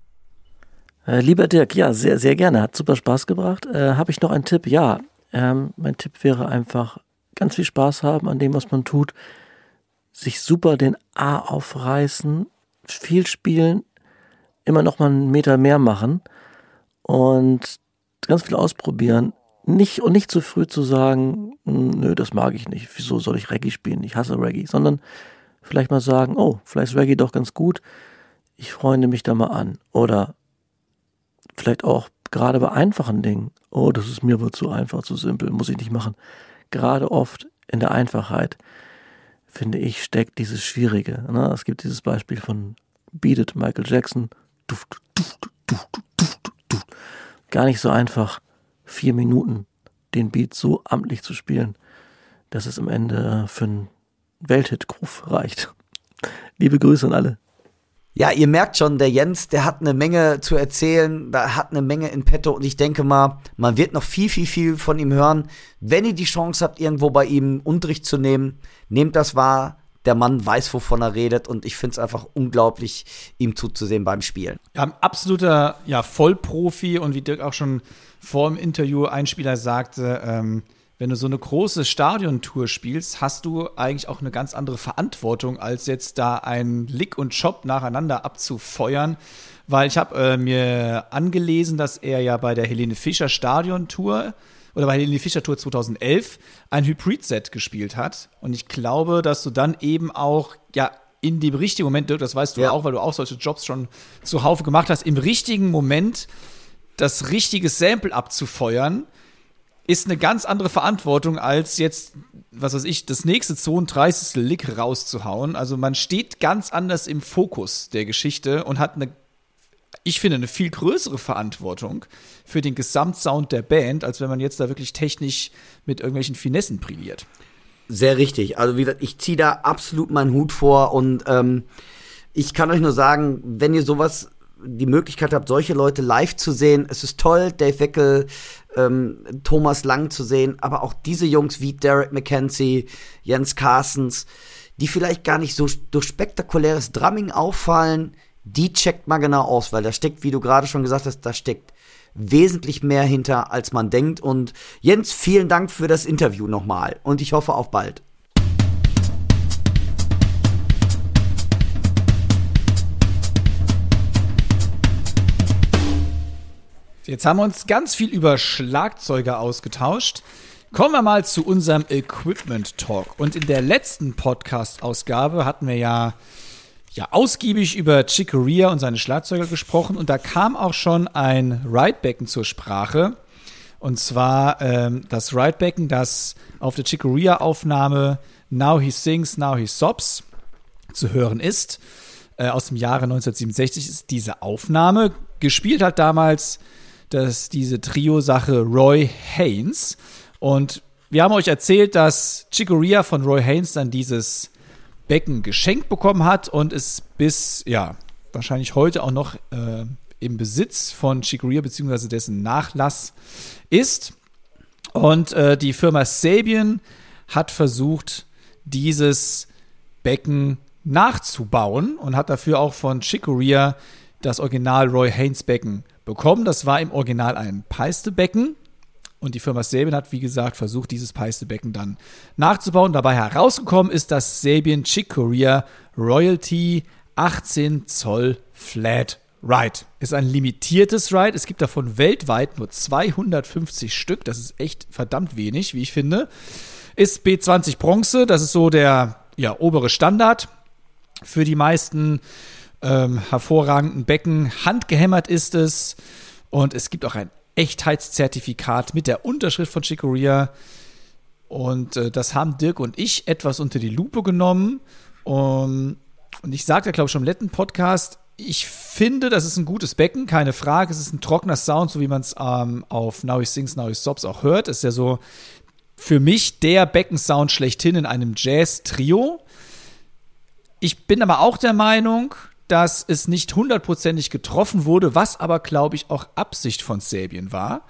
Äh, lieber Dirk, ja, sehr, sehr gerne. Hat super Spaß gebracht. Äh, Habe ich noch einen Tipp? Ja, ähm, mein Tipp wäre einfach ganz viel Spaß haben an dem, was man tut. Sich super den A aufreißen, viel spielen, immer noch mal einen Meter mehr machen und ganz viel ausprobieren. Nicht, und nicht zu früh zu sagen, hm, nö, das mag ich nicht. Wieso soll ich Reggae spielen? Ich hasse Reggae. Sondern vielleicht mal sagen, oh, vielleicht ist Reggae doch ganz gut. Ich freunde mich da mal an. Oder vielleicht auch gerade bei einfachen Dingen. Oh, das ist mir wohl zu einfach, zu simpel, muss ich nicht machen. Gerade oft in der Einfachheit, finde ich, steckt dieses Schwierige. Ne? Es gibt dieses Beispiel von Beat It, Michael Jackson. Gar nicht so einfach, vier Minuten den Beat so amtlich zu spielen, dass es am Ende für einen Welthit-Groove reicht. Liebe Grüße an alle. Ja, ihr merkt schon, der Jens, der hat eine Menge zu erzählen, da hat eine Menge in petto und ich denke mal, man wird noch viel, viel, viel von ihm hören. Wenn ihr die Chance habt, irgendwo bei ihm Unterricht zu nehmen, nehmt das wahr. Der Mann weiß, wovon er redet und ich finde es einfach unglaublich, ihm zuzusehen beim Spielen. Ja, ein absoluter ja, Vollprofi und wie Dirk auch schon vor dem Interview Einspieler sagte, ähm, wenn du so eine große Stadiontour spielst, hast du eigentlich auch eine ganz andere Verantwortung, als jetzt da ein Lick und Chop nacheinander abzufeuern. Weil ich habe äh, mir angelesen, dass er ja bei der Helene Fischer Stadiontour oder bei der Helene Fischer Tour 2011 ein Hybrid-Set gespielt hat. Und ich glaube, dass du dann eben auch, ja, in dem richtigen Moment, Dirk, das weißt du ja. auch, weil du auch solche Jobs schon zuhauf gemacht hast, im richtigen Moment das richtige Sample abzufeuern ist eine ganz andere Verantwortung, als jetzt, was weiß ich, das nächste 32. Lick rauszuhauen. Also man steht ganz anders im Fokus der Geschichte und hat eine, ich finde, eine viel größere Verantwortung für den Gesamtsound der Band, als wenn man jetzt da wirklich technisch mit irgendwelchen Finessen brilliert. Sehr richtig. Also wie gesagt, ich ziehe da absolut meinen Hut vor und ähm, ich kann euch nur sagen, wenn ihr sowas die Möglichkeit habt, solche Leute live zu sehen, es ist toll, Dave Weckel, ähm, Thomas Lang zu sehen, aber auch diese Jungs wie Derek McKenzie, Jens Carstens, die vielleicht gar nicht so durch spektakuläres Drumming auffallen, die checkt mal genau aus, weil da steckt, wie du gerade schon gesagt hast, da steckt wesentlich mehr hinter, als man denkt. Und Jens, vielen Dank für das Interview nochmal und ich hoffe auf bald. Jetzt haben wir uns ganz viel über Schlagzeuger ausgetauscht. Kommen wir mal zu unserem Equipment Talk. Und in der letzten Podcast-Ausgabe hatten wir ja, ja ausgiebig über Chicoria und seine Schlagzeuger gesprochen. Und da kam auch schon ein Ridebecken zur Sprache. Und zwar ähm, das Ridebecken, das auf der Chicoria-Aufnahme Now He Sings, Now He Sobs zu hören ist. Äh, aus dem Jahre 1967 ist diese Aufnahme. Gespielt hat damals dass diese Trio-Sache Roy Haynes. Und wir haben euch erzählt, dass Chicoria von Roy Haynes dann dieses Becken geschenkt bekommen hat und es bis, ja, wahrscheinlich heute auch noch äh, im Besitz von Chicoria bzw. dessen Nachlass ist. Und äh, die Firma Sabian hat versucht, dieses Becken nachzubauen und hat dafür auch von Chicoria das Original Roy Haynes Becken bekommen. Das war im Original ein Peistebecken. Und die Firma Sabian hat, wie gesagt, versucht, dieses Peistebecken dann nachzubauen. Dabei herausgekommen ist das Sabian Chick Corea Royalty 18 Zoll Flat Ride. Ist ein limitiertes Ride. Es gibt davon weltweit nur 250 Stück. Das ist echt verdammt wenig, wie ich finde. Ist B20 Bronze. Das ist so der ja, obere Standard für die meisten ähm, hervorragenden Becken. Handgehämmert ist es und es gibt auch ein Echtheitszertifikat mit der Unterschrift von Chicoria. Und äh, das haben Dirk und ich etwas unter die Lupe genommen. Um, und ich sagte, glaube ich, schon im letzten Podcast, ich finde, das ist ein gutes Becken, keine Frage. Es ist ein trockener Sound, so wie man es ähm, auf Now He Sings, Now He Stops auch hört. Ist ja so für mich der Beckensound schlechthin in einem Jazz-Trio. Ich bin aber auch der Meinung, dass es nicht hundertprozentig getroffen wurde, was aber, glaube ich, auch Absicht von Sabian war.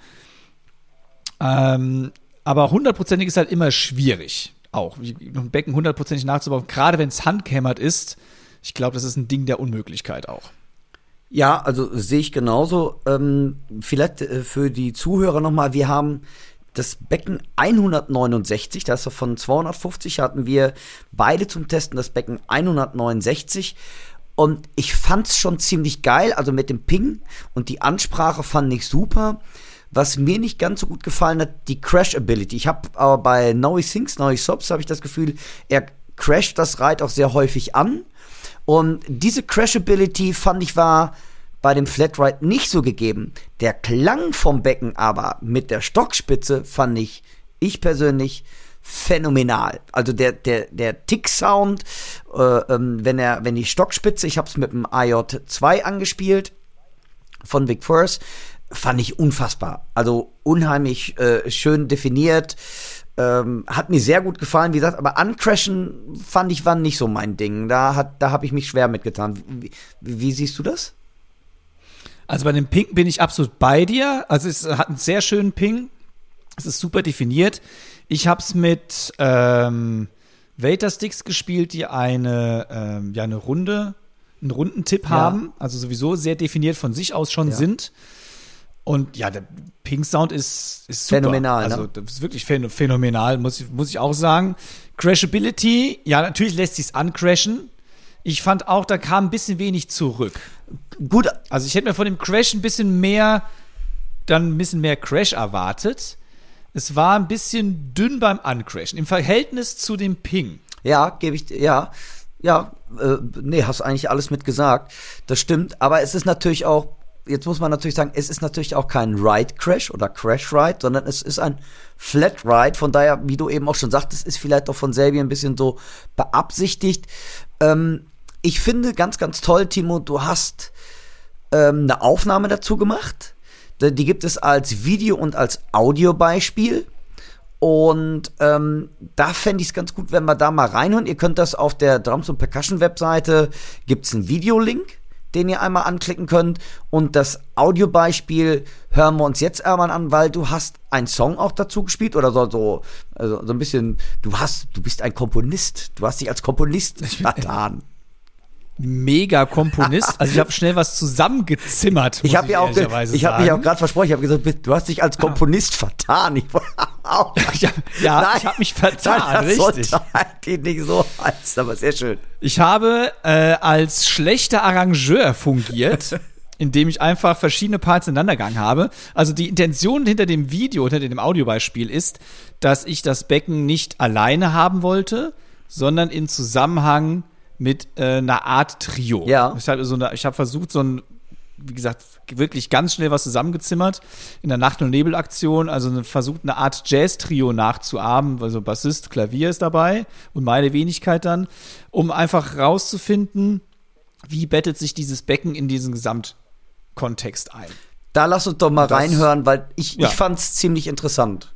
Ähm, aber hundertprozentig ist halt immer schwierig. Auch ein Becken hundertprozentig nachzubauen, gerade wenn es handgehämmert ist. Ich glaube, das ist ein Ding der Unmöglichkeit auch. Ja, also sehe ich genauso. Ähm, vielleicht äh, für die Zuhörer nochmal, wir haben das Becken 169, das ist von 250 hatten wir beide zum Testen das Becken 169 und ich fand's schon ziemlich geil, also mit dem Ping und die Ansprache fand ich super. Was mir nicht ganz so gut gefallen hat, die Crash Ability. Ich habe aber bei Noe Things, Noe Sobs habe ich das Gefühl, er crasht das Ride auch sehr häufig an. Und diese Crash Ability fand ich war bei dem Flatride nicht so gegeben. Der Klang vom Becken aber mit der Stockspitze fand ich, ich persönlich, phänomenal. Also der, der, der Tick-Sound, äh, ähm, wenn wenn die Stockspitze, ich habe es mit dem IJ2 angespielt von Vic First, fand ich unfassbar. Also unheimlich äh, schön definiert. Ähm, hat mir sehr gut gefallen, wie gesagt, aber Uncrashen fand ich war nicht so mein Ding. Da da habe ich mich schwer mitgetan. Wie, wie, siehst du das? Also bei dem Ping bin ich absolut bei dir. Also es hat einen sehr schönen Ping. Es ist super definiert. Ich habe es mit ähm, Vader Sticks gespielt, die eine, ähm, ja, eine Runde, einen Rundentipp ja. haben, also sowieso sehr definiert von sich aus schon ja. sind. Und ja, der Pink Sound ist, ist super. Phänomenal. Also, das ist wirklich phänomenal, muss ich, muss ich auch sagen. Crashability, ja, natürlich lässt sich es uncrashen. Ich fand auch, da kam ein bisschen wenig zurück. Gut. Also, ich hätte mir von dem Crash ein bisschen mehr, dann ein bisschen mehr Crash erwartet es war ein bisschen dünn beim Uncrashen im Verhältnis zu dem Ping. Ja, gebe ich, ja, ja, äh, nee, hast eigentlich alles mit gesagt. Das stimmt, aber es ist natürlich auch, jetzt muss man natürlich sagen, es ist natürlich auch kein Ride Crash oder Crash Ride, sondern es ist ein Flat Ride. Von daher, wie du eben auch schon sagtest, ist vielleicht auch von Selby ein bisschen so beabsichtigt. Ähm, ich finde ganz, ganz toll, Timo, du hast ähm, eine Aufnahme dazu gemacht die gibt es als Video- und als Audiobeispiel. Und ähm, da fände ich es ganz gut, wenn wir da mal reinhören. Ihr könnt das auf der Drums und Percussion Webseite, gibt es einen Videolink, den ihr einmal anklicken könnt. Und das Audiobeispiel hören wir uns jetzt einmal an, weil du hast einen Song auch dazu gespielt oder so, so, also so ein bisschen, du hast, du bist ein Komponist, du hast dich als Komponist vertan mega Komponist. Also ich habe schnell was zusammengezimmert. Ich habe ja auch, ich habe mich auch gerade versprochen. Ich habe gesagt, du hast dich als Komponist vertan. Ich ja, ja nein, ich habe mich vertan, nein, richtig. Geht nicht so heißt, aber sehr schön. Ich habe äh, als schlechter Arrangeur fungiert. indem ich einfach verschiedene Parts ineinandergegangen habe. Also die Intention hinter dem Video, hinter dem Audiobeispiel ist, dass ich das Becken nicht alleine haben wollte, sondern in Zusammenhang mit äh, einer Art Trio. Ja. So eine, ich habe versucht, so ein, wie gesagt, wirklich ganz schnell was zusammengezimmert in der Nacht- und Nebelaktion, also versucht eine Art Jazz-Trio nachzuahmen, also Bassist, Klavier ist dabei und meine Wenigkeit dann, um einfach rauszufinden, wie bettet sich dieses Becken in diesen Gesamtkontext ein. Da lass uns doch mal das, reinhören, weil ich, ja. ich fand es ziemlich interessant.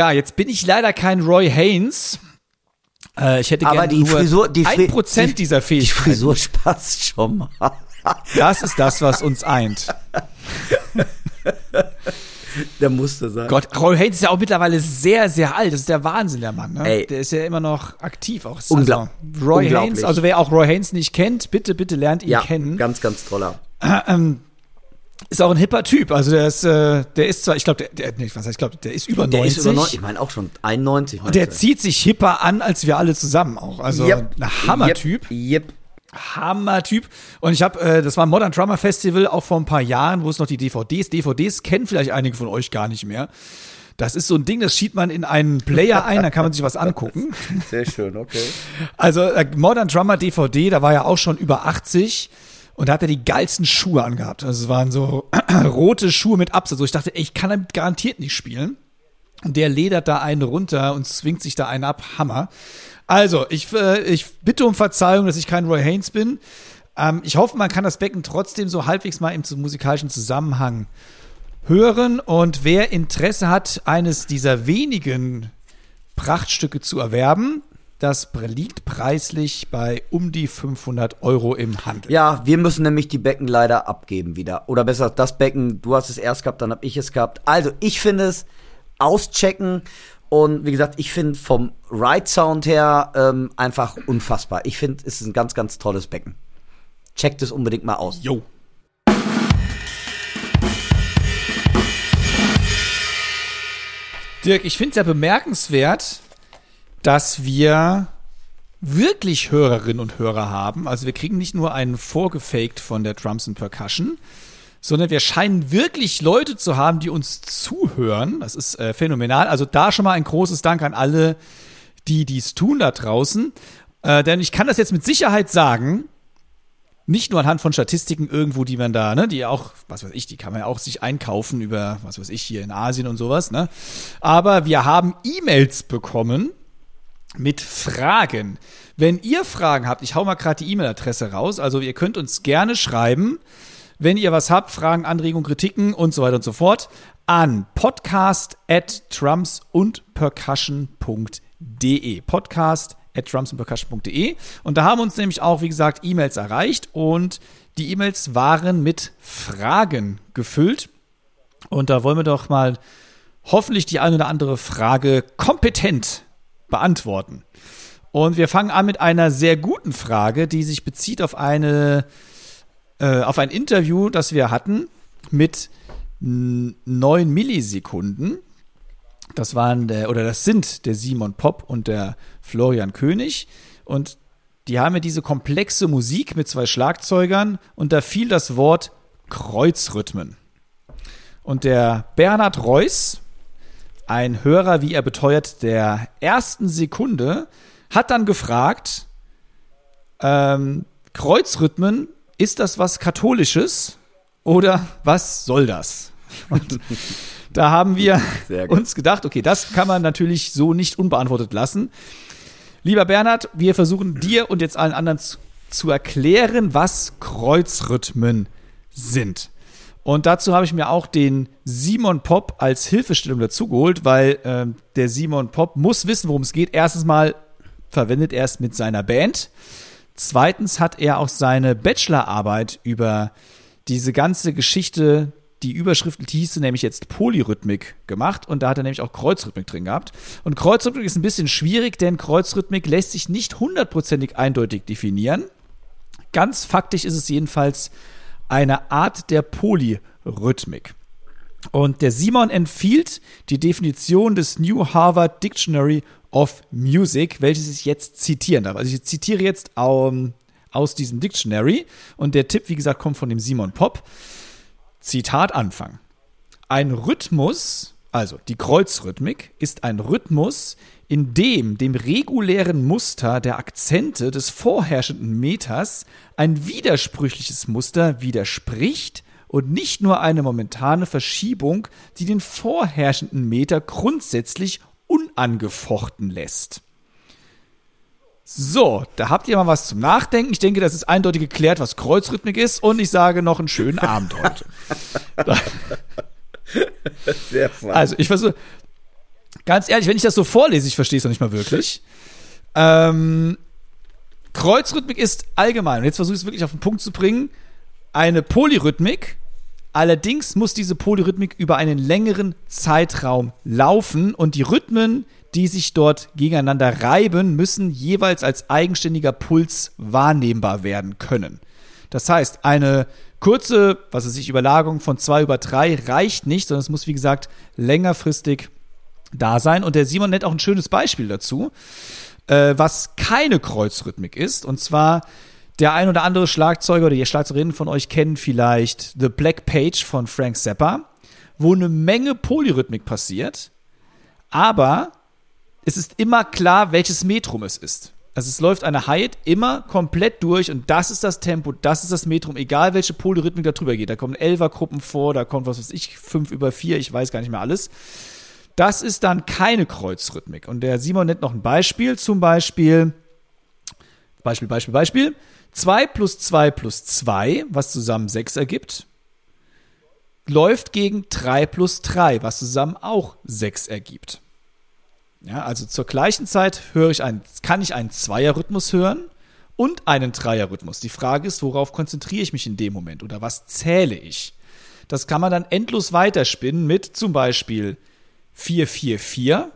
Ja, jetzt bin ich leider kein Roy Haynes. Äh, ich hätte Aber gerne die nur Frisur, die, ein Prozent die, dieser Die Fähigkeiten. Frisur passt schon mal. Das ist das, was uns eint. Der musste sein. Gott, Roy Haynes ist ja auch mittlerweile sehr, sehr alt. Das ist der Wahnsinn, der Mann. Ne? Ey. Der ist ja immer noch aktiv. Auch Unglaub- also, Roy unglaublich. Haynes, also wer auch Roy Haynes nicht kennt, bitte, bitte lernt ihn Ja, kennen. ganz, ganz toller. Ist auch ein hipper Typ. Also der ist, äh, der ist zwar, ich glaube, der, der, nee, was heißt, ich glaube, der ist über Der 90. ist über 90, ich meine auch schon 91. Und der zieht sich hipper an, als wir alle zusammen auch. Also Yep. ein Hammertyp. Yep. yep. Hammertyp. Und ich habe, äh, das war ein Modern Drummer Festival auch vor ein paar Jahren, wo es noch die DVDs, DVDs kennen vielleicht einige von euch gar nicht mehr. Das ist so ein Ding, das schiebt man in einen Player ein, dann kann man sich was angucken. Sehr schön, okay. Also äh, Modern Drummer DVD, da war er auch schon über 80 und da hat er die geilsten Schuhe angehabt. Also es waren so rote Schuhe mit Absatz. So ich dachte, ey, ich kann damit garantiert nicht spielen. Und der ledert da einen runter und zwingt sich da einen ab. Hammer. Also, ich, äh, ich bitte um Verzeihung, dass ich kein Roy Haynes bin. Ähm, ich hoffe, man kann das Becken trotzdem so halbwegs mal im musikalischen Zusammenhang hören. Und wer Interesse hat, eines dieser wenigen Prachtstücke zu erwerben, das liegt preislich bei um die 500 Euro im Handel. Ja, wir müssen nämlich die Becken leider abgeben wieder. Oder besser, das Becken, du hast es erst gehabt, dann habe ich es gehabt. Also, ich finde es auschecken. Und wie gesagt, ich finde vom Ride-Sound her ähm, einfach unfassbar. Ich finde, es ist ein ganz, ganz tolles Becken. Checkt es unbedingt mal aus. Jo. Dirk, ich finde es ja bemerkenswert, dass wir wirklich Hörerinnen und Hörer haben. Also wir kriegen nicht nur einen vorgefaked von der Drums and Percussion, sondern wir scheinen wirklich Leute zu haben, die uns zuhören. Das ist äh, phänomenal. Also da schon mal ein großes Dank an alle, die dies tun da draußen. Äh, denn ich kann das jetzt mit Sicherheit sagen, nicht nur anhand von Statistiken irgendwo, die man da, ne, die auch, was weiß ich, die kann man ja auch sich einkaufen über, was weiß ich, hier in Asien und sowas, ne. Aber wir haben E-Mails bekommen mit Fragen. Wenn ihr Fragen habt, ich hau mal gerade die E-Mail-Adresse raus, also ihr könnt uns gerne schreiben, wenn ihr was habt, Fragen, Anregungen, Kritiken und so weiter und so fort, an podcast at drums und percussion.de. Podcast at drumsandpercussion.de. Und da haben uns nämlich auch, wie gesagt, E-Mails erreicht und die E-Mails waren mit Fragen gefüllt. Und da wollen wir doch mal hoffentlich die eine oder andere Frage kompetent beantworten. Und wir fangen an mit einer sehr guten Frage, die sich bezieht auf eine äh, auf ein Interview, das wir hatten mit n- neun Millisekunden. Das waren der, oder das sind der Simon Popp und der Florian König. Und die haben ja diese komplexe Musik mit zwei Schlagzeugern und da fiel das Wort Kreuzrhythmen. Und der Bernhard Reuss, ein Hörer, wie er beteuert, der ersten Sekunde, hat dann gefragt, ähm, Kreuzrhythmen, ist das was Katholisches oder was soll das? Und da haben wir uns gedacht, okay, das kann man natürlich so nicht unbeantwortet lassen. Lieber Bernhard, wir versuchen dir und jetzt allen anderen zu, zu erklären, was Kreuzrhythmen sind. Und dazu habe ich mir auch den Simon Pop als Hilfestellung dazugeholt, weil ähm, der Simon Pop muss wissen, worum es geht. Erstens mal verwendet er es mit seiner Band. Zweitens hat er auch seine Bachelorarbeit über diese ganze Geschichte, die Überschrift hieße nämlich jetzt Polyrhythmik gemacht und da hat er nämlich auch Kreuzrhythmik drin gehabt. Und Kreuzrhythmik ist ein bisschen schwierig, denn Kreuzrhythmik lässt sich nicht hundertprozentig eindeutig definieren. Ganz faktisch ist es jedenfalls eine Art der Polyrhythmik. Und der Simon empfiehlt die Definition des New Harvard Dictionary of Music, welches ich jetzt zitieren darf. Also ich zitiere jetzt ähm, aus diesem Dictionary und der Tipp, wie gesagt, kommt von dem Simon Pop. Zitat Anfang. Ein Rhythmus, also die Kreuzrhythmik, ist ein Rhythmus, in dem dem regulären Muster der Akzente des vorherrschenden Meters ein widersprüchliches Muster widerspricht und nicht nur eine momentane Verschiebung, die den vorherrschenden Meter grundsätzlich unangefochten lässt. So, da habt ihr mal was zum Nachdenken. Ich denke, das ist eindeutig geklärt, was Kreuzrhythmik ist. Und ich sage noch einen schönen Abend heute. Sehr fein. Also, ich versuche. Ganz ehrlich, wenn ich das so vorlese, ich verstehe es noch nicht mal wirklich. Ähm, Kreuzrhythmik ist allgemein, und jetzt versuche ich es wirklich auf den Punkt zu bringen, eine Polyrhythmik. Allerdings muss diese Polyrhythmik über einen längeren Zeitraum laufen und die Rhythmen, die sich dort gegeneinander reiben, müssen jeweils als eigenständiger Puls wahrnehmbar werden können. Das heißt, eine kurze, was weiß ich, Überlagerung von zwei über drei reicht nicht, sondern es muss, wie gesagt, längerfristig da sein. Und der Simon nennt auch ein schönes Beispiel dazu, äh, was keine Kreuzrhythmik ist. Und zwar der ein oder andere Schlagzeuger oder die Schlagzeugerinnen von euch kennen vielleicht The Black Page von Frank Zappa, wo eine Menge Polyrhythmik passiert, aber es ist immer klar, welches Metrum es ist. Also es läuft eine Hi-Hat immer komplett durch und das ist das Tempo, das ist das Metrum, egal welche Polyrhythmik da drüber geht. Da kommen Elfergruppen vor, da kommt was weiß ich, 5 über 4, ich weiß gar nicht mehr alles. Das ist dann keine Kreuzrhythmik. Und der Simon nennt noch ein Beispiel, zum Beispiel, Beispiel, Beispiel, Beispiel, 2 plus 2 plus 2, was zusammen 6 ergibt, läuft gegen 3 plus 3, was zusammen auch 6 ergibt. Ja, also zur gleichen Zeit höre ich einen, kann ich einen Zweierrhythmus hören und einen Dreierrhythmus. Die Frage ist, worauf konzentriere ich mich in dem Moment oder was zähle ich? Das kann man dann endlos weiterspinnen mit zum Beispiel 444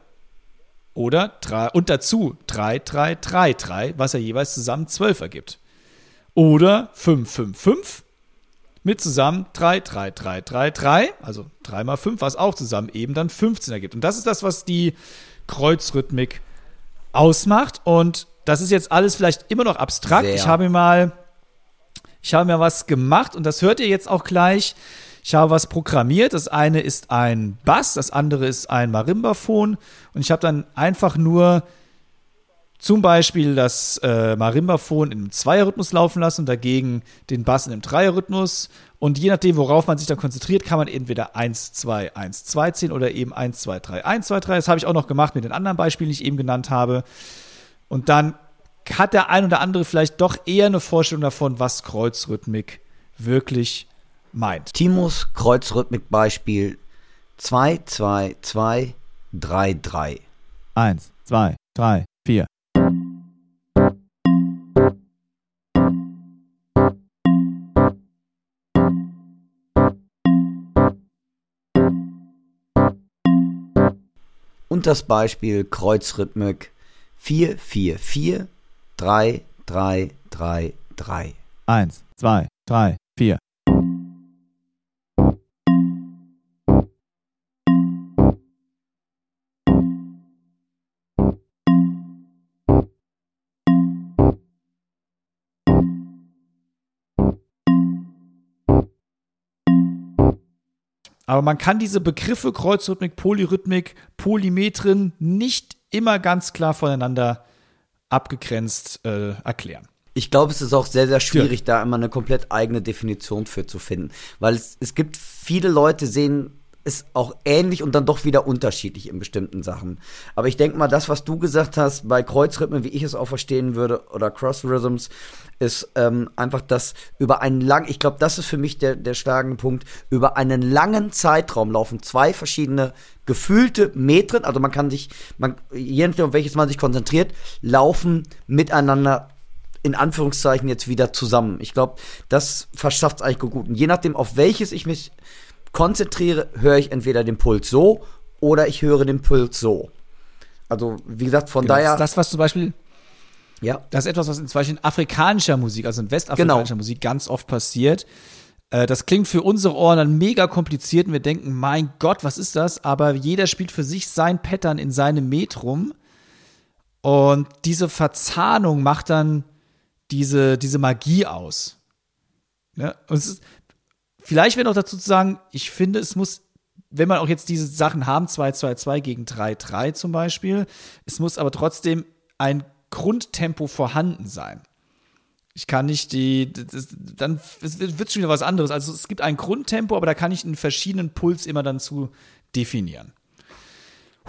oder 3, und dazu 3, 3, 3, 3, was ja jeweils zusammen 12 ergibt. Oder 5, 5, 5 mit zusammen 3, 3, 3, 3, 3, also 3 mal 5, was auch zusammen eben dann 15 ergibt. Und das ist das, was die Kreuzrhythmik ausmacht. Und das ist jetzt alles vielleicht immer noch abstrakt. Sehr. Ich habe mir mal, ich habe mir was gemacht und das hört ihr jetzt auch gleich. Ich habe was programmiert. Das eine ist ein Bass, das andere ist ein Marimbaphon. Und ich habe dann einfach nur zum Beispiel das äh, Marimbaphon in einem Zweierrhythmus laufen lassen und dagegen den Bass in einem Dreierrhythmus. Und je nachdem, worauf man sich dann konzentriert, kann man entweder 1, 2, 1, 2 ziehen oder eben 1, 2, 3, 1, 2, 3. Das habe ich auch noch gemacht mit den anderen Beispielen, die ich eben genannt habe. Und dann hat der ein oder andere vielleicht doch eher eine Vorstellung davon, was Kreuzrhythmik wirklich meint. Timos Kreuzrhythmikbeispiel 2, 2, 2, 3, 3. 1, 2, 3, 4. Und das Beispiel Kreuzrhythmik 4, 4, 4, 3, 3, 3, 3. 1, 2, 3, Aber man kann diese Begriffe Kreuzrhythmik, Polyrhythmik, Polymetren nicht immer ganz klar voneinander abgegrenzt äh, erklären. Ich glaube, es ist auch sehr, sehr schwierig, da immer eine komplett eigene Definition für zu finden. Weil es, es gibt viele Leute, sehen es auch ähnlich und dann doch wieder unterschiedlich in bestimmten Sachen. Aber ich denke mal, das, was du gesagt hast, bei Kreuzrhythmen, wie ich es auch verstehen würde, oder Cross Rhythms, ist ähm, einfach das über einen lang, ich glaube, das ist für mich der, der schlagende Punkt, über einen langen Zeitraum laufen zwei verschiedene gefühlte Metren, also man kann sich, man, je nachdem, auf welches man sich konzentriert, laufen miteinander in Anführungszeichen jetzt wieder zusammen. Ich glaube, das verschafft es eigentlich gut. Und je nachdem, auf welches ich mich konzentriere, höre ich entweder den Puls so oder ich höre den Puls so. Also, wie gesagt, von Genau, daher. das ist das, was zum Beispiel ja. Das ist etwas, was in, zum Beispiel in afrikanischer Musik, also in westafrikanischer Genau. Musik ganz oft passiert. Äh, das klingt für unsere Ohren dann mega kompliziert und wir denken, mein Gott, was ist das? Aber jeder spielt für sich sein Pattern in seinem Metrum. Und diese Verzahnung macht dann diese, diese Magie aus. Ja? Und es ist, vielleicht wäre noch dazu zu sagen, ich finde, es muss, wenn man auch jetzt diese Sachen haben, 2-2-2 gegen 3-3 zum Beispiel, es muss aber trotzdem ein Grundtempo vorhanden sein. Ich kann nicht die, das, dann wird es schon wieder was anderes. Also es gibt ein Grundtempo, aber da kann ich einen verschiedenen Puls immer dann zu definieren.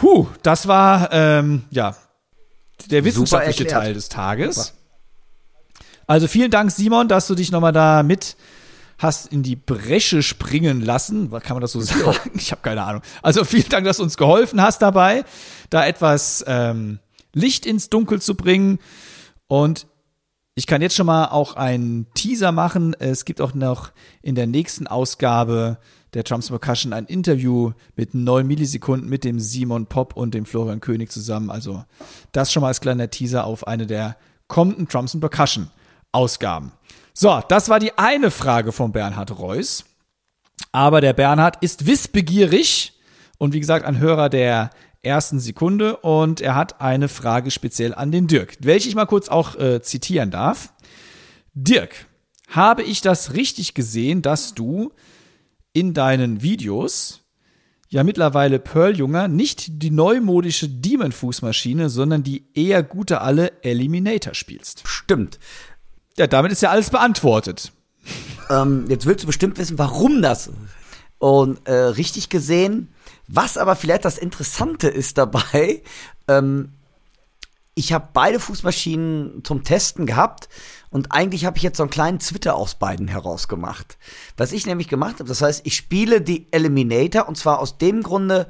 Huh, das war ähm, ja der wissenschaftliche. Teil des Tages. Super. Also vielen Dank, Simon, dass du dich nochmal da mit hast in die Bresche springen lassen. Was kann man das so sagen? Ich habe keine Ahnung. Also vielen Dank, dass du uns geholfen hast dabei, da etwas ähm, Licht ins Dunkel zu bringen. Und ich kann jetzt schon mal auch einen Teaser machen. Es gibt auch noch in der nächsten Ausgabe der Trumps Percussion ein Interview mit neun Millisekunden mit dem Simon Pop und dem Florian König zusammen. Also das schon mal als kleiner Teaser auf eine der kommenden Trumps Percussion Ausgaben. So, das war die eine Frage von Bernhard Reuss. Aber der Bernhard ist wissbegierig und wie gesagt ein Hörer der ersten Sekunde und er hat eine Frage speziell an den Dirk, welche ich mal kurz auch äh, zitieren darf. Dirk, habe ich das richtig gesehen, dass du in deinen Videos ja mittlerweile Pearl-Junger nicht die neumodische Demon-Fußmaschine, sondern die eher gute alle Eliminator spielst? Stimmt. Ja, damit ist ja alles beantwortet. Ähm, jetzt willst du bestimmt wissen, warum das. Und äh, richtig gesehen, was aber vielleicht das Interessante ist dabei, ähm, ich habe beide Fußmaschinen zum Testen gehabt und eigentlich habe ich jetzt so einen kleinen Twitter aus beiden herausgemacht. Was ich nämlich gemacht habe, das heißt, ich spiele die Eliminator und zwar aus dem Grunde,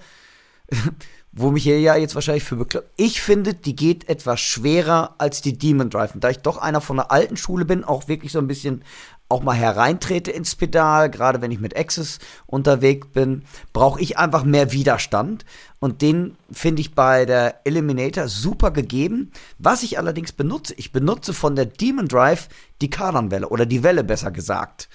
wo mich hier ja jetzt wahrscheinlich für bekloppt. Ich finde, die geht etwas schwerer als die Demon Drive. Und da ich doch einer von der alten Schule bin, auch wirklich so ein bisschen auch mal hereintrete ins Pedal, gerade wenn ich mit Access unterwegs bin, brauche ich einfach mehr Widerstand. Und den finde ich bei der Eliminator super gegeben. Was ich allerdings benutze, ich benutze von der Demon Drive die Kardanwelle oder die Welle besser gesagt.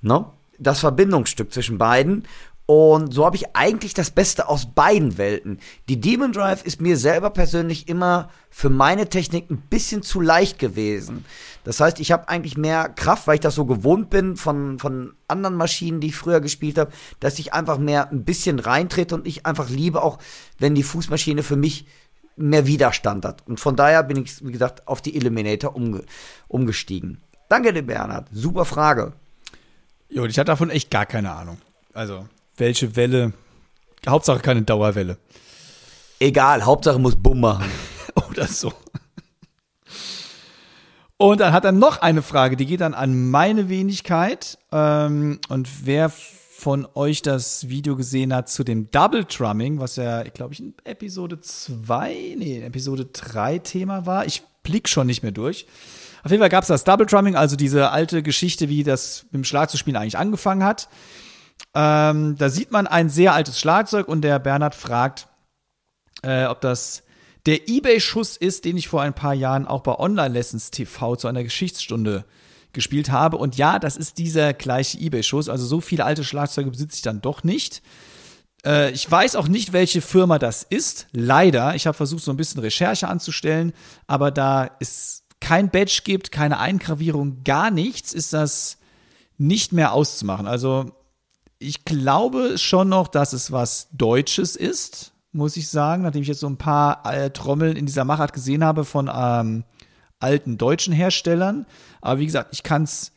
No? Das Verbindungsstück zwischen beiden. Und so habe ich eigentlich das Beste aus beiden Welten. Die Demon Drive ist mir selber persönlich immer für meine Technik ein bisschen zu leicht gewesen. Das heißt, ich habe eigentlich mehr Kraft, weil ich das so gewohnt bin von, von anderen Maschinen, die ich früher gespielt habe, dass ich einfach mehr ein bisschen reintrete und ich einfach liebe auch, wenn die Fußmaschine für mich mehr Widerstand hat. Und von daher bin ich, wie gesagt, auf die Eliminator umge umgestiegen. Danke dir, Bernhard. Super Frage. Jo, ich hatte davon echt gar keine Ahnung. Also, welche Welle. Hauptsache keine Dauerwelle. Egal, Hauptsache muss Bumm machen. Oder so. Und dann hat er noch eine Frage, die geht dann an meine Wenigkeit. Ähm, und wer von euch das Video gesehen hat zu dem Double Drumming, was ja, glaube ich, in Episode 2, nee, in Episode 3 Thema war. Ich blick schon nicht mehr durch. Auf jeden Fall gab es das Double Drumming, also diese alte Geschichte, wie das mit dem Schlagzeugspielen eigentlich angefangen hat. Ähm, da sieht man ein sehr altes Schlagzeug und der Bernhard fragt, äh, ob das der eBay-Schuss ist, den ich vor ein paar Jahren auch bei Online Lessons TV zu einer Geschichtsstunde gespielt habe. Und ja, das ist dieser gleiche eBay-Schuss. Also so viele alte Schlagzeuge besitze ich dann doch nicht. Äh, ich weiß auch nicht, welche Firma das ist. Leider. Ich habe versucht, so ein bisschen Recherche anzustellen, aber da es kein Badge gibt, keine Eingravierung, gar nichts, ist das nicht mehr auszumachen. Also ich glaube schon noch, dass es was Deutsches ist, muss ich sagen, nachdem ich jetzt so ein paar äh, Trommeln in dieser Machart gesehen habe von ähm, alten deutschen Herstellern. Aber wie gesagt, ich kann es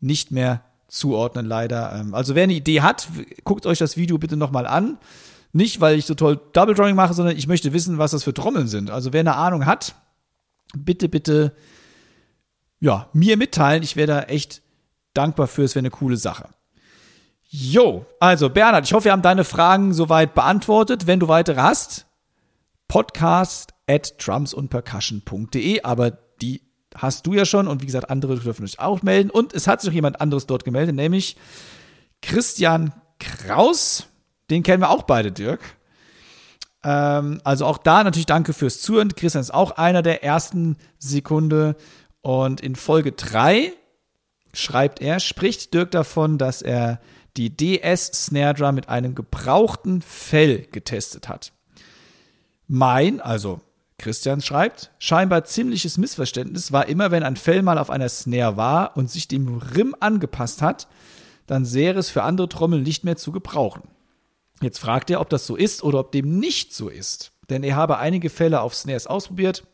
nicht mehr zuordnen, leider. Ähm, also wer eine Idee hat, guckt euch das Video bitte nochmal an. Nicht, weil ich so toll Double Drawing mache, sondern ich möchte wissen, was das für Trommeln sind. Also wer eine Ahnung hat, bitte, bitte, ja, mir mitteilen. Ich wäre da echt dankbar für. Es wäre eine coole Sache. Jo, also Bernhard, ich hoffe, wir haben deine Fragen soweit beantwortet. Wenn du weitere hast, podcast at drumsundpercussion.de, aber die hast du ja schon und wie gesagt, andere dürfen sich auch melden. Und es hat sich noch jemand anderes dort gemeldet, nämlich Christian Kraus. Den kennen wir auch beide, Dirk. Ähm, also auch da natürlich danke fürs Zuhören. Christian ist auch einer der ersten Sekunde. Und in Folge 3 schreibt er, spricht Dirk davon, dass er die DS Snare Drum mit einem gebrauchten Fell getestet hat. Mein, also Christian schreibt, scheinbar ziemliches Missverständnis war immer, wenn ein Fell mal auf einer Snare war und sich dem Rim angepasst hat, dann wäre es für andere Trommeln nicht mehr zu gebrauchen. Jetzt fragt er, ob das so ist oder ob dem nicht so ist. Denn er habe einige Fälle auf Snares ausprobiert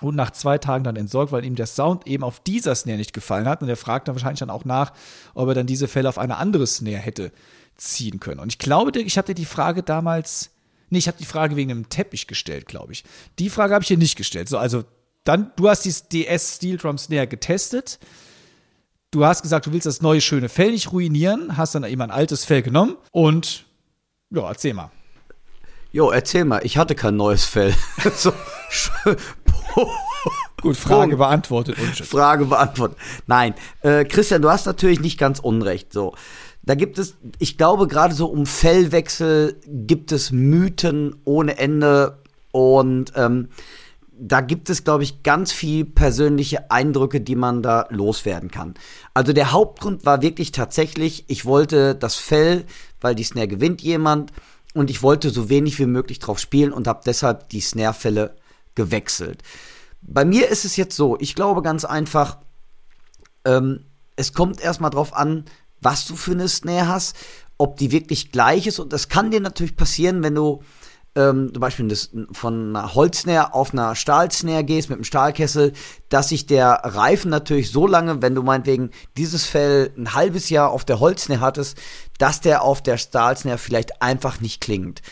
und nach zwei Tagen dann entsorgt, weil ihm der Sound eben auf dieser Snare nicht gefallen hat. Und er fragt dann wahrscheinlich dann auch nach, ob er dann diese Fälle auf eine andere Snare hätte ziehen können. Und ich glaube, ich hatte die Frage damals, nee, ich habe die Frage wegen einem Teppich gestellt, glaube ich. Die Frage habe ich hier nicht gestellt. So, also dann, du hast die DS Steel Drum Snare getestet. du hast gesagt, du willst das neue schöne Fell nicht ruinieren, hast dann eben ein altes Fell genommen und ja, erzähl mal. Jo, erzähl mal, ich hatte kein neues Fell. so, Gut, Frage beantwortet. Frage beantwortet. Nein, äh, Christian, du hast natürlich nicht ganz unrecht. So, da gibt es, ich glaube, gerade so um Fellwechsel gibt es Mythen ohne Ende und ähm, da gibt es, glaube ich, ganz viel persönliche Eindrücke, die man da loswerden kann. Also der Hauptgrund war wirklich tatsächlich, ich wollte das Fell, weil die Snare gewinnt jemand und ich wollte so wenig wie möglich drauf spielen und habe deshalb die Snare-Fälle gewechselt. Bei mir ist es jetzt so, ich glaube ganz einfach, ähm, es kommt erstmal drauf an, was du für eine Snare hast, ob die wirklich gleich ist und das kann dir natürlich passieren, wenn du ähm, zum Beispiel das, von einer Holznäher auf einer Stahlsnare gehst mit einem Stahlkessel, dass sich der Reifen natürlich so lange, wenn du meinetwegen dieses Fell ein halbes Jahr auf der Holznäher hattest, dass der auf der Stahlsnare vielleicht einfach nicht klingt.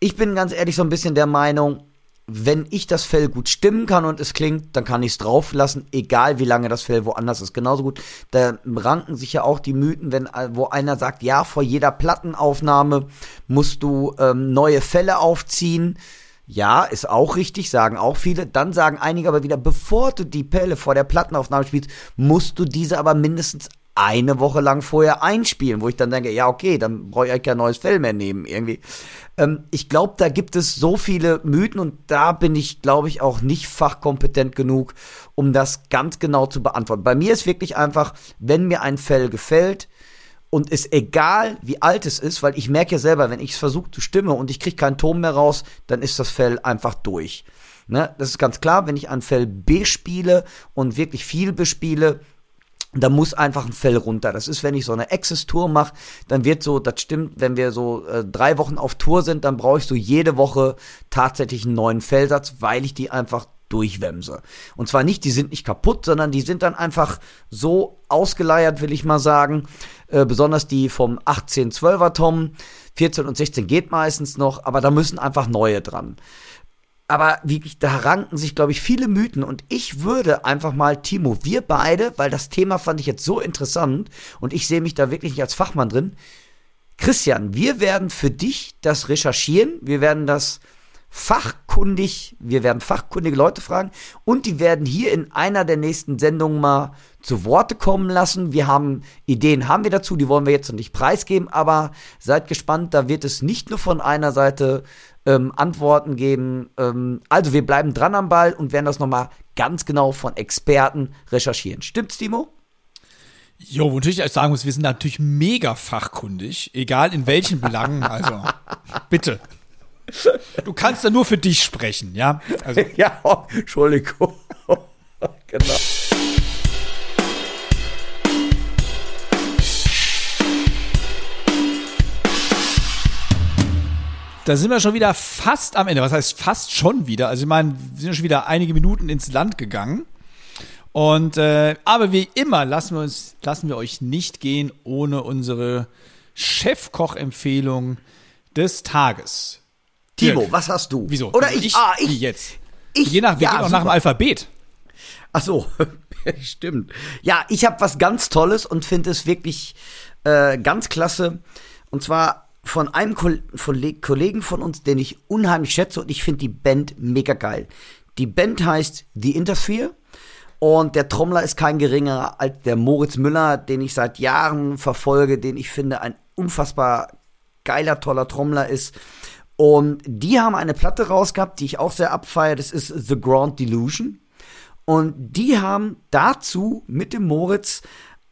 Ich bin ganz ehrlich so ein bisschen der Meinung, wenn ich das Fell gut stimmen kann und es klingt, dann kann ich es drauf lassen, egal wie lange das Fell woanders ist. Genauso gut, da ranken sich ja auch die Mythen, wenn wo einer sagt, ja, vor jeder Plattenaufnahme musst du ähm, neue Fälle aufziehen. Ja, ist auch richtig, sagen auch viele. Dann sagen einige aber wieder, bevor du die Pelle vor der Plattenaufnahme spielst, musst du diese aber mindestens eine Woche lang vorher einspielen, wo ich dann denke, ja, okay, dann brauche ich eigentlich kein neues Fell mehr nehmen, irgendwie. Ähm, ich glaube, da gibt es so viele Mythen und da bin ich, glaube ich, auch nicht fachkompetent genug, um das ganz genau zu beantworten. Bei mir ist wirklich einfach, wenn mir ein Fell gefällt, und ist egal, wie alt es ist, weil ich merke ja selber, wenn ich es versuche zu stimmen und ich kriege keinen Ton mehr raus, dann ist das Fell einfach durch. Ne? Das ist ganz klar, wenn ich ein Fell bespiele und wirklich viel bespiele, da muss einfach ein Fell runter. Das ist, wenn ich so eine Access-Tour mache, dann wird so, das stimmt, wenn wir so äh, drei Wochen auf Tour sind, dann brauche ich so jede Woche tatsächlich einen neuen Fellsatz, weil ich die einfach durchwemse. Und zwar nicht, die sind nicht kaputt, sondern die sind dann einfach so ausgeleiert, will ich mal sagen. Äh, besonders die vom 1812er Tom. 14 und 16 geht meistens noch, aber da müssen einfach neue dran aber wirklich, da ranken sich, glaube ich, viele Mythen. Und ich würde einfach mal, Timo, wir beide, weil das Thema fand ich jetzt so interessant und ich sehe mich da wirklich nicht als Fachmann drin. Christian, wir werden für dich das recherchieren. Wir werden das fachkundig, wir werden fachkundige Leute fragen und die werden hier in einer der nächsten Sendungen mal zu Worte kommen lassen. Wir haben Ideen, haben wir dazu, die wollen wir jetzt noch nicht preisgeben, aber seid gespannt, da wird es nicht nur von einer Seite ähm, Antworten geben. Ähm, also wir bleiben dran am Ball und werden das nochmal ganz genau von Experten recherchieren. Stimmt's, Timo? Jo, wo natürlich sagen muss, wir sind natürlich mega fachkundig, egal in welchen Belangen, also bitte. Du kannst da nur für dich sprechen, ja? Also. ja, oh, Entschuldigung. genau. Da sind wir schon wieder fast am Ende. Was heißt fast schon wieder? Also ich meine, wir sind schon wieder einige Minuten ins Land gegangen. Und äh, aber wie immer lassen wir uns, lassen wir euch nicht gehen ohne unsere Chefkoch-Empfehlung des Tages. Timo, Dirk, was hast du? Wieso? Oder ich? ich? Ah, ich. Wie jetzt? Ich. Je nach, wir ja, gehen auch nach dem Alphabet. Ach so, stimmt. Ja, ich habe was ganz Tolles und finde es wirklich äh, ganz klasse. Und zwar von einem Kollegen von uns, den ich unheimlich schätze und ich finde die Band mega geil. Die Band heißt The Interfere und der Trommler ist kein geringerer als der Moritz Müller, den ich seit Jahren verfolge, den ich finde ein unfassbar geiler, toller Trommler ist. Und die haben eine Platte rausgehabt, die ich auch sehr abfeiere, das ist The Grand Delusion. Und die haben dazu mit dem Moritz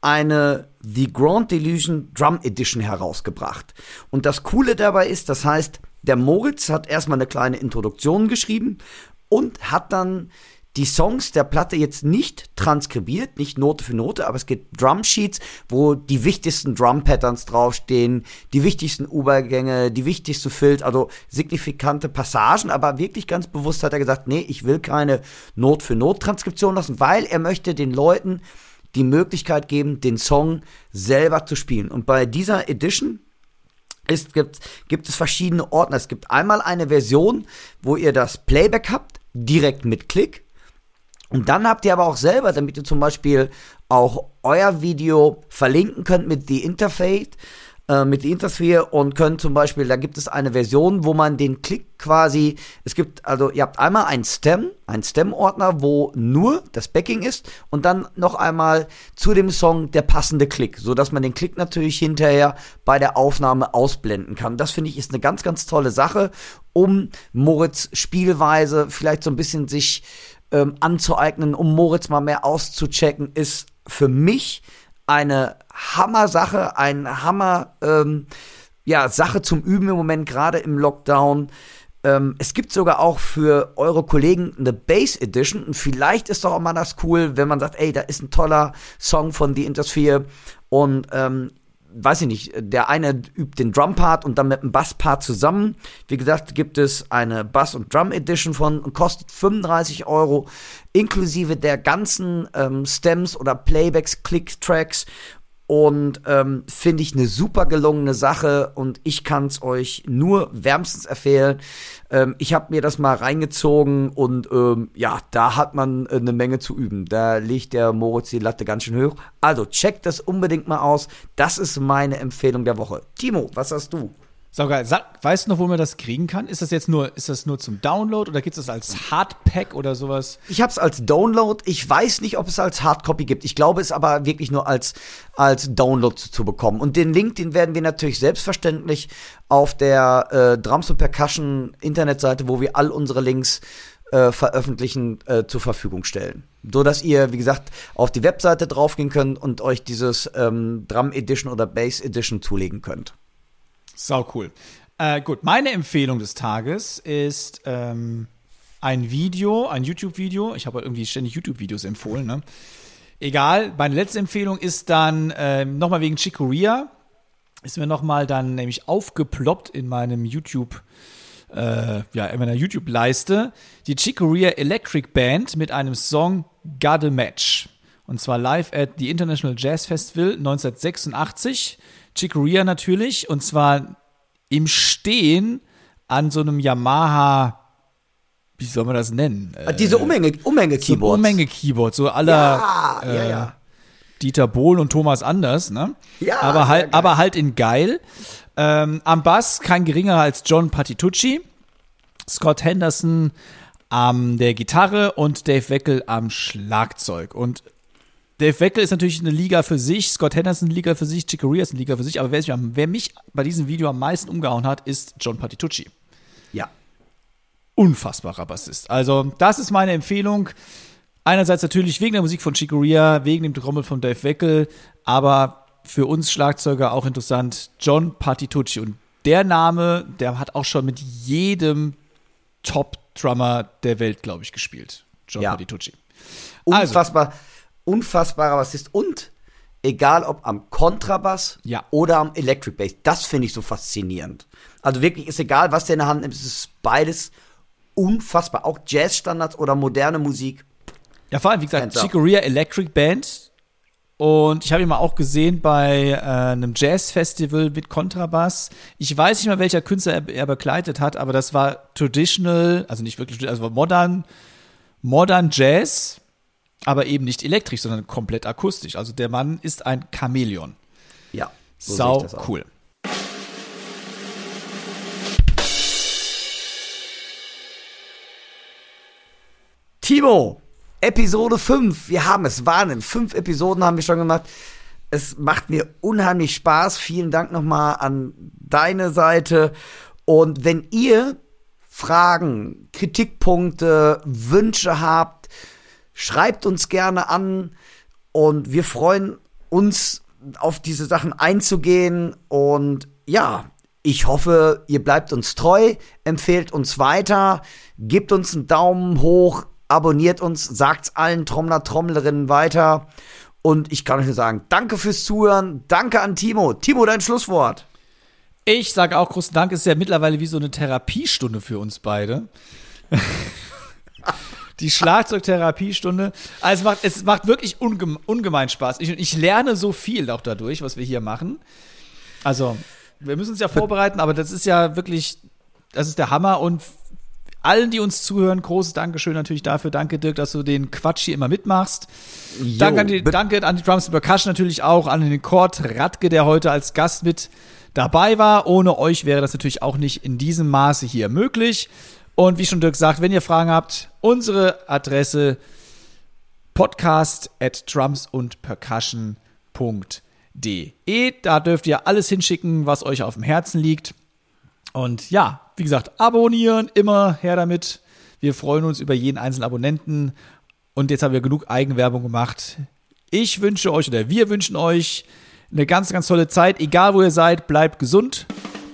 eine The Grand Delusion Drum Edition herausgebracht. Und das Coole dabei ist, das heißt, der Moritz hat erstmal eine kleine Introduktion geschrieben und hat dann die Songs der Platte jetzt nicht transkribiert, nicht Note für Note, aber es gibt Drum Sheets, wo die wichtigsten Drum Patterns draufstehen, die wichtigsten Übergänge, die wichtigsten Fills, also signifikante Passagen, aber wirklich ganz bewusst hat er gesagt, nee, ich will keine Not für Not Transkription lassen, weil er möchte den Leuten die Möglichkeit geben, den Song selber zu spielen. Und bei dieser Edition ist, gibt, gibt es verschiedene Ordner. Es gibt einmal eine Version, wo ihr das Playback habt, direkt mit Klick. Und dann habt ihr aber auch selber, damit ihr zum Beispiel auch euer Video verlinken könnt mit The Interface, äh, mit Intersphere und könnt zum Beispiel, da gibt es eine Version, wo man den Klick quasi, es gibt, also ihr habt einmal einen Stem, einen Stem-Ordner, wo nur das Backing ist und dann noch einmal zu dem Song der passende Klick, so dass man den Klick natürlich hinterher bei der Aufnahme ausblenden kann. Das finde ich ist eine ganz, ganz tolle Sache, um Moritz Spielweise vielleicht so ein bisschen sich ähm, anzueignen, um Moritz mal mehr auszuchecken, ist für mich eine Hammer-Sache, ein Hammer, ähm, ja, Sache zum Üben im Moment, gerade im Lockdown. Ähm, es gibt sogar auch für eure Kollegen eine Bass Edition und vielleicht ist doch auch mal das cool, wenn man sagt, ey, da ist ein toller Song von The Intersphere und ähm, weiß ich nicht, der eine übt den Drum-Part und dann mit dem Bass-Part zusammen. Wie gesagt, gibt es eine Bass- und Drum-Edition von und kostet 35 Euro, inklusive der ganzen ähm, Stems oder Playbacks, Click-Tracks und ähm, finde ich eine super gelungene Sache und ich kann es euch nur wärmstens empfehlen. Ähm, ich habe mir das mal reingezogen und ähm, ja, da hat man äh, eine Menge zu üben. Da legt der Moritz die Latte ganz schön hoch. Also checkt das unbedingt mal aus. Das ist meine Empfehlung der Woche. Timo, was hast du? Saugeil. Sag, weißt du noch, wo man das kriegen kann? Ist das jetzt nur, ist das nur zum Download oder gibt es das als Hardpack oder sowas? Ich habe es als Download. Ich weiß nicht, ob es als Hardcopy gibt. Ich glaube, es aber wirklich nur als, als Download zu bekommen. Und den Link, den werden wir natürlich selbstverständlich auf der äh, Drums und Percussion Internetseite, wo wir all unsere Links äh, veröffentlichen, äh, zur Verfügung stellen. So dass ihr, wie gesagt, auf die Webseite draufgehen könnt und euch dieses ähm, Drum Edition oder Bass Edition zulegen könnt. Sau cool. Äh, gut, meine Empfehlung des Tages ist ähm, ein Video, ein YouTube-Video. Ich habe irgendwie ständig YouTube-Videos empfohlen, ne? Egal, meine letzte Empfehlung ist dann ähm, nochmal wegen Chicoria. Ist mir nochmal dann nämlich aufgeploppt in meinem YouTube- äh, ja, in meiner YouTube-Leiste, die Chicoria Electric Band mit einem Song Got a Match. Und zwar live at the International Jazz Festival 1986. Chicoria natürlich, und zwar im Stehen an so einem Yamaha, wie soll man das nennen? Äh, Diese Umhänge, Umhänge-Keyboards. So Umhänge-Keyboard, so aller Ja, äh, ja, ja. Dieter Bohlen und Thomas Anders, ne? Ja, aber halt, aber halt in geil. Ähm, am Bass kein geringerer als John Patitucci, Scott Henderson am der Gitarre und Dave Weckel am Schlagzeug. Und Dave Weckel ist natürlich eine Liga für sich, Scott Henderson eine Liga für sich, Chicoria ist eine Liga für sich, aber wer, mich bei diesem Video am meisten umgehauen hat, ist John Patitucci. Ja. Unfassbarer Bassist. Also, das ist meine Empfehlung. Einerseits natürlich wegen der Musik von Chicoria, wegen dem Trommel von Dave Weckel, aber für uns Schlagzeuger auch interessant, John Patitucci. Und der Name, der hat auch schon mit jedem Top-Drummer der Welt, glaube ich, gespielt. John Ja. Patitucci. Also, Unfassbar, unfassbarer Bassist. Und egal ob am Kontrabass Ja. oder am Electric Bass, das finde ich so faszinierend. Also wirklich ist egal, was der in der Hand nimmt, es ist beides unfassbar. Auch Jazzstandards oder moderne Musik. Ja, vor allem, wie gesagt. Chicoria Electric Band. Und ich habe ihn mal auch gesehen bei äh, einem Jazz-Festival mit Kontrabass. Ich weiß nicht mal, welcher Künstler er, er begleitet hat, aber das war traditional, also nicht wirklich, also modern, modern Jazz, aber eben nicht elektrisch, sondern komplett akustisch. Also der Mann ist ein Chamäleon. Ja. so Sau cool. Timo, Episode 5. Wir haben es. Wahnsinn. Fünf Episoden haben wir schon gemacht. Es macht mir unheimlich Spaß. Vielen Dank nochmal an deine Seite. Und wenn ihr Fragen, Kritikpunkte, Wünsche habt, schreibt uns gerne an. Und wir freuen uns, auf diese Sachen einzugehen. Und ja, ich hoffe, ihr bleibt uns treu, empfehlt uns weiter, gebt uns einen Daumen hoch, abonniert uns, sagt's allen Trommler, Trommlerinnen weiter. Und ich kann euch nur sagen, danke fürs Zuhören, danke an Timo. Timo, dein Schlusswort. Ich sage auch großen Dank, es ist ja mittlerweile wie so eine Therapiestunde für uns beide. Die Schlagzeugtherapiestunde. Also es macht, es macht wirklich ungeme ungemein Spaß. Ich, ich lerne so viel auch dadurch, was wir hier machen. Also, wir müssen uns ja vorbereiten, aber das ist ja wirklich, das ist der Hammer und allen, die uns zuhören, großes Dankeschön natürlich dafür. Danke, Dirk, dass du den Quatsch hier immer mitmachst. Jo, danke, an die, danke an die Drums and Percussion natürlich auch, an den Kurt Radke, der heute als Gast mit dabei war. Ohne euch wäre das natürlich auch nicht in diesem Maße hier möglich. Und wie schon Dirk sagt, wenn ihr Fragen habt, unsere Adresse podcast at drums und percussion.de. Da dürft ihr alles hinschicken, was euch auf dem Herzen liegt. Und ja, wie gesagt, abonnieren, immer her damit. Wir freuen uns über jeden einzelnen Abonnenten. Und jetzt haben wir genug Eigenwerbung gemacht. Ich wünsche euch oder wir wünschen euch eine ganz, ganz tolle Zeit. Egal wo ihr seid, bleibt gesund,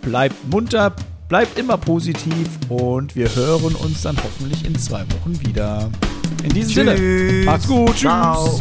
bleibt munter, bleibt immer positiv und wir hören uns dann hoffentlich in zwei Wochen wieder. In diesem Sinne, Tschüss. macht's gut, tschüss. Ciao.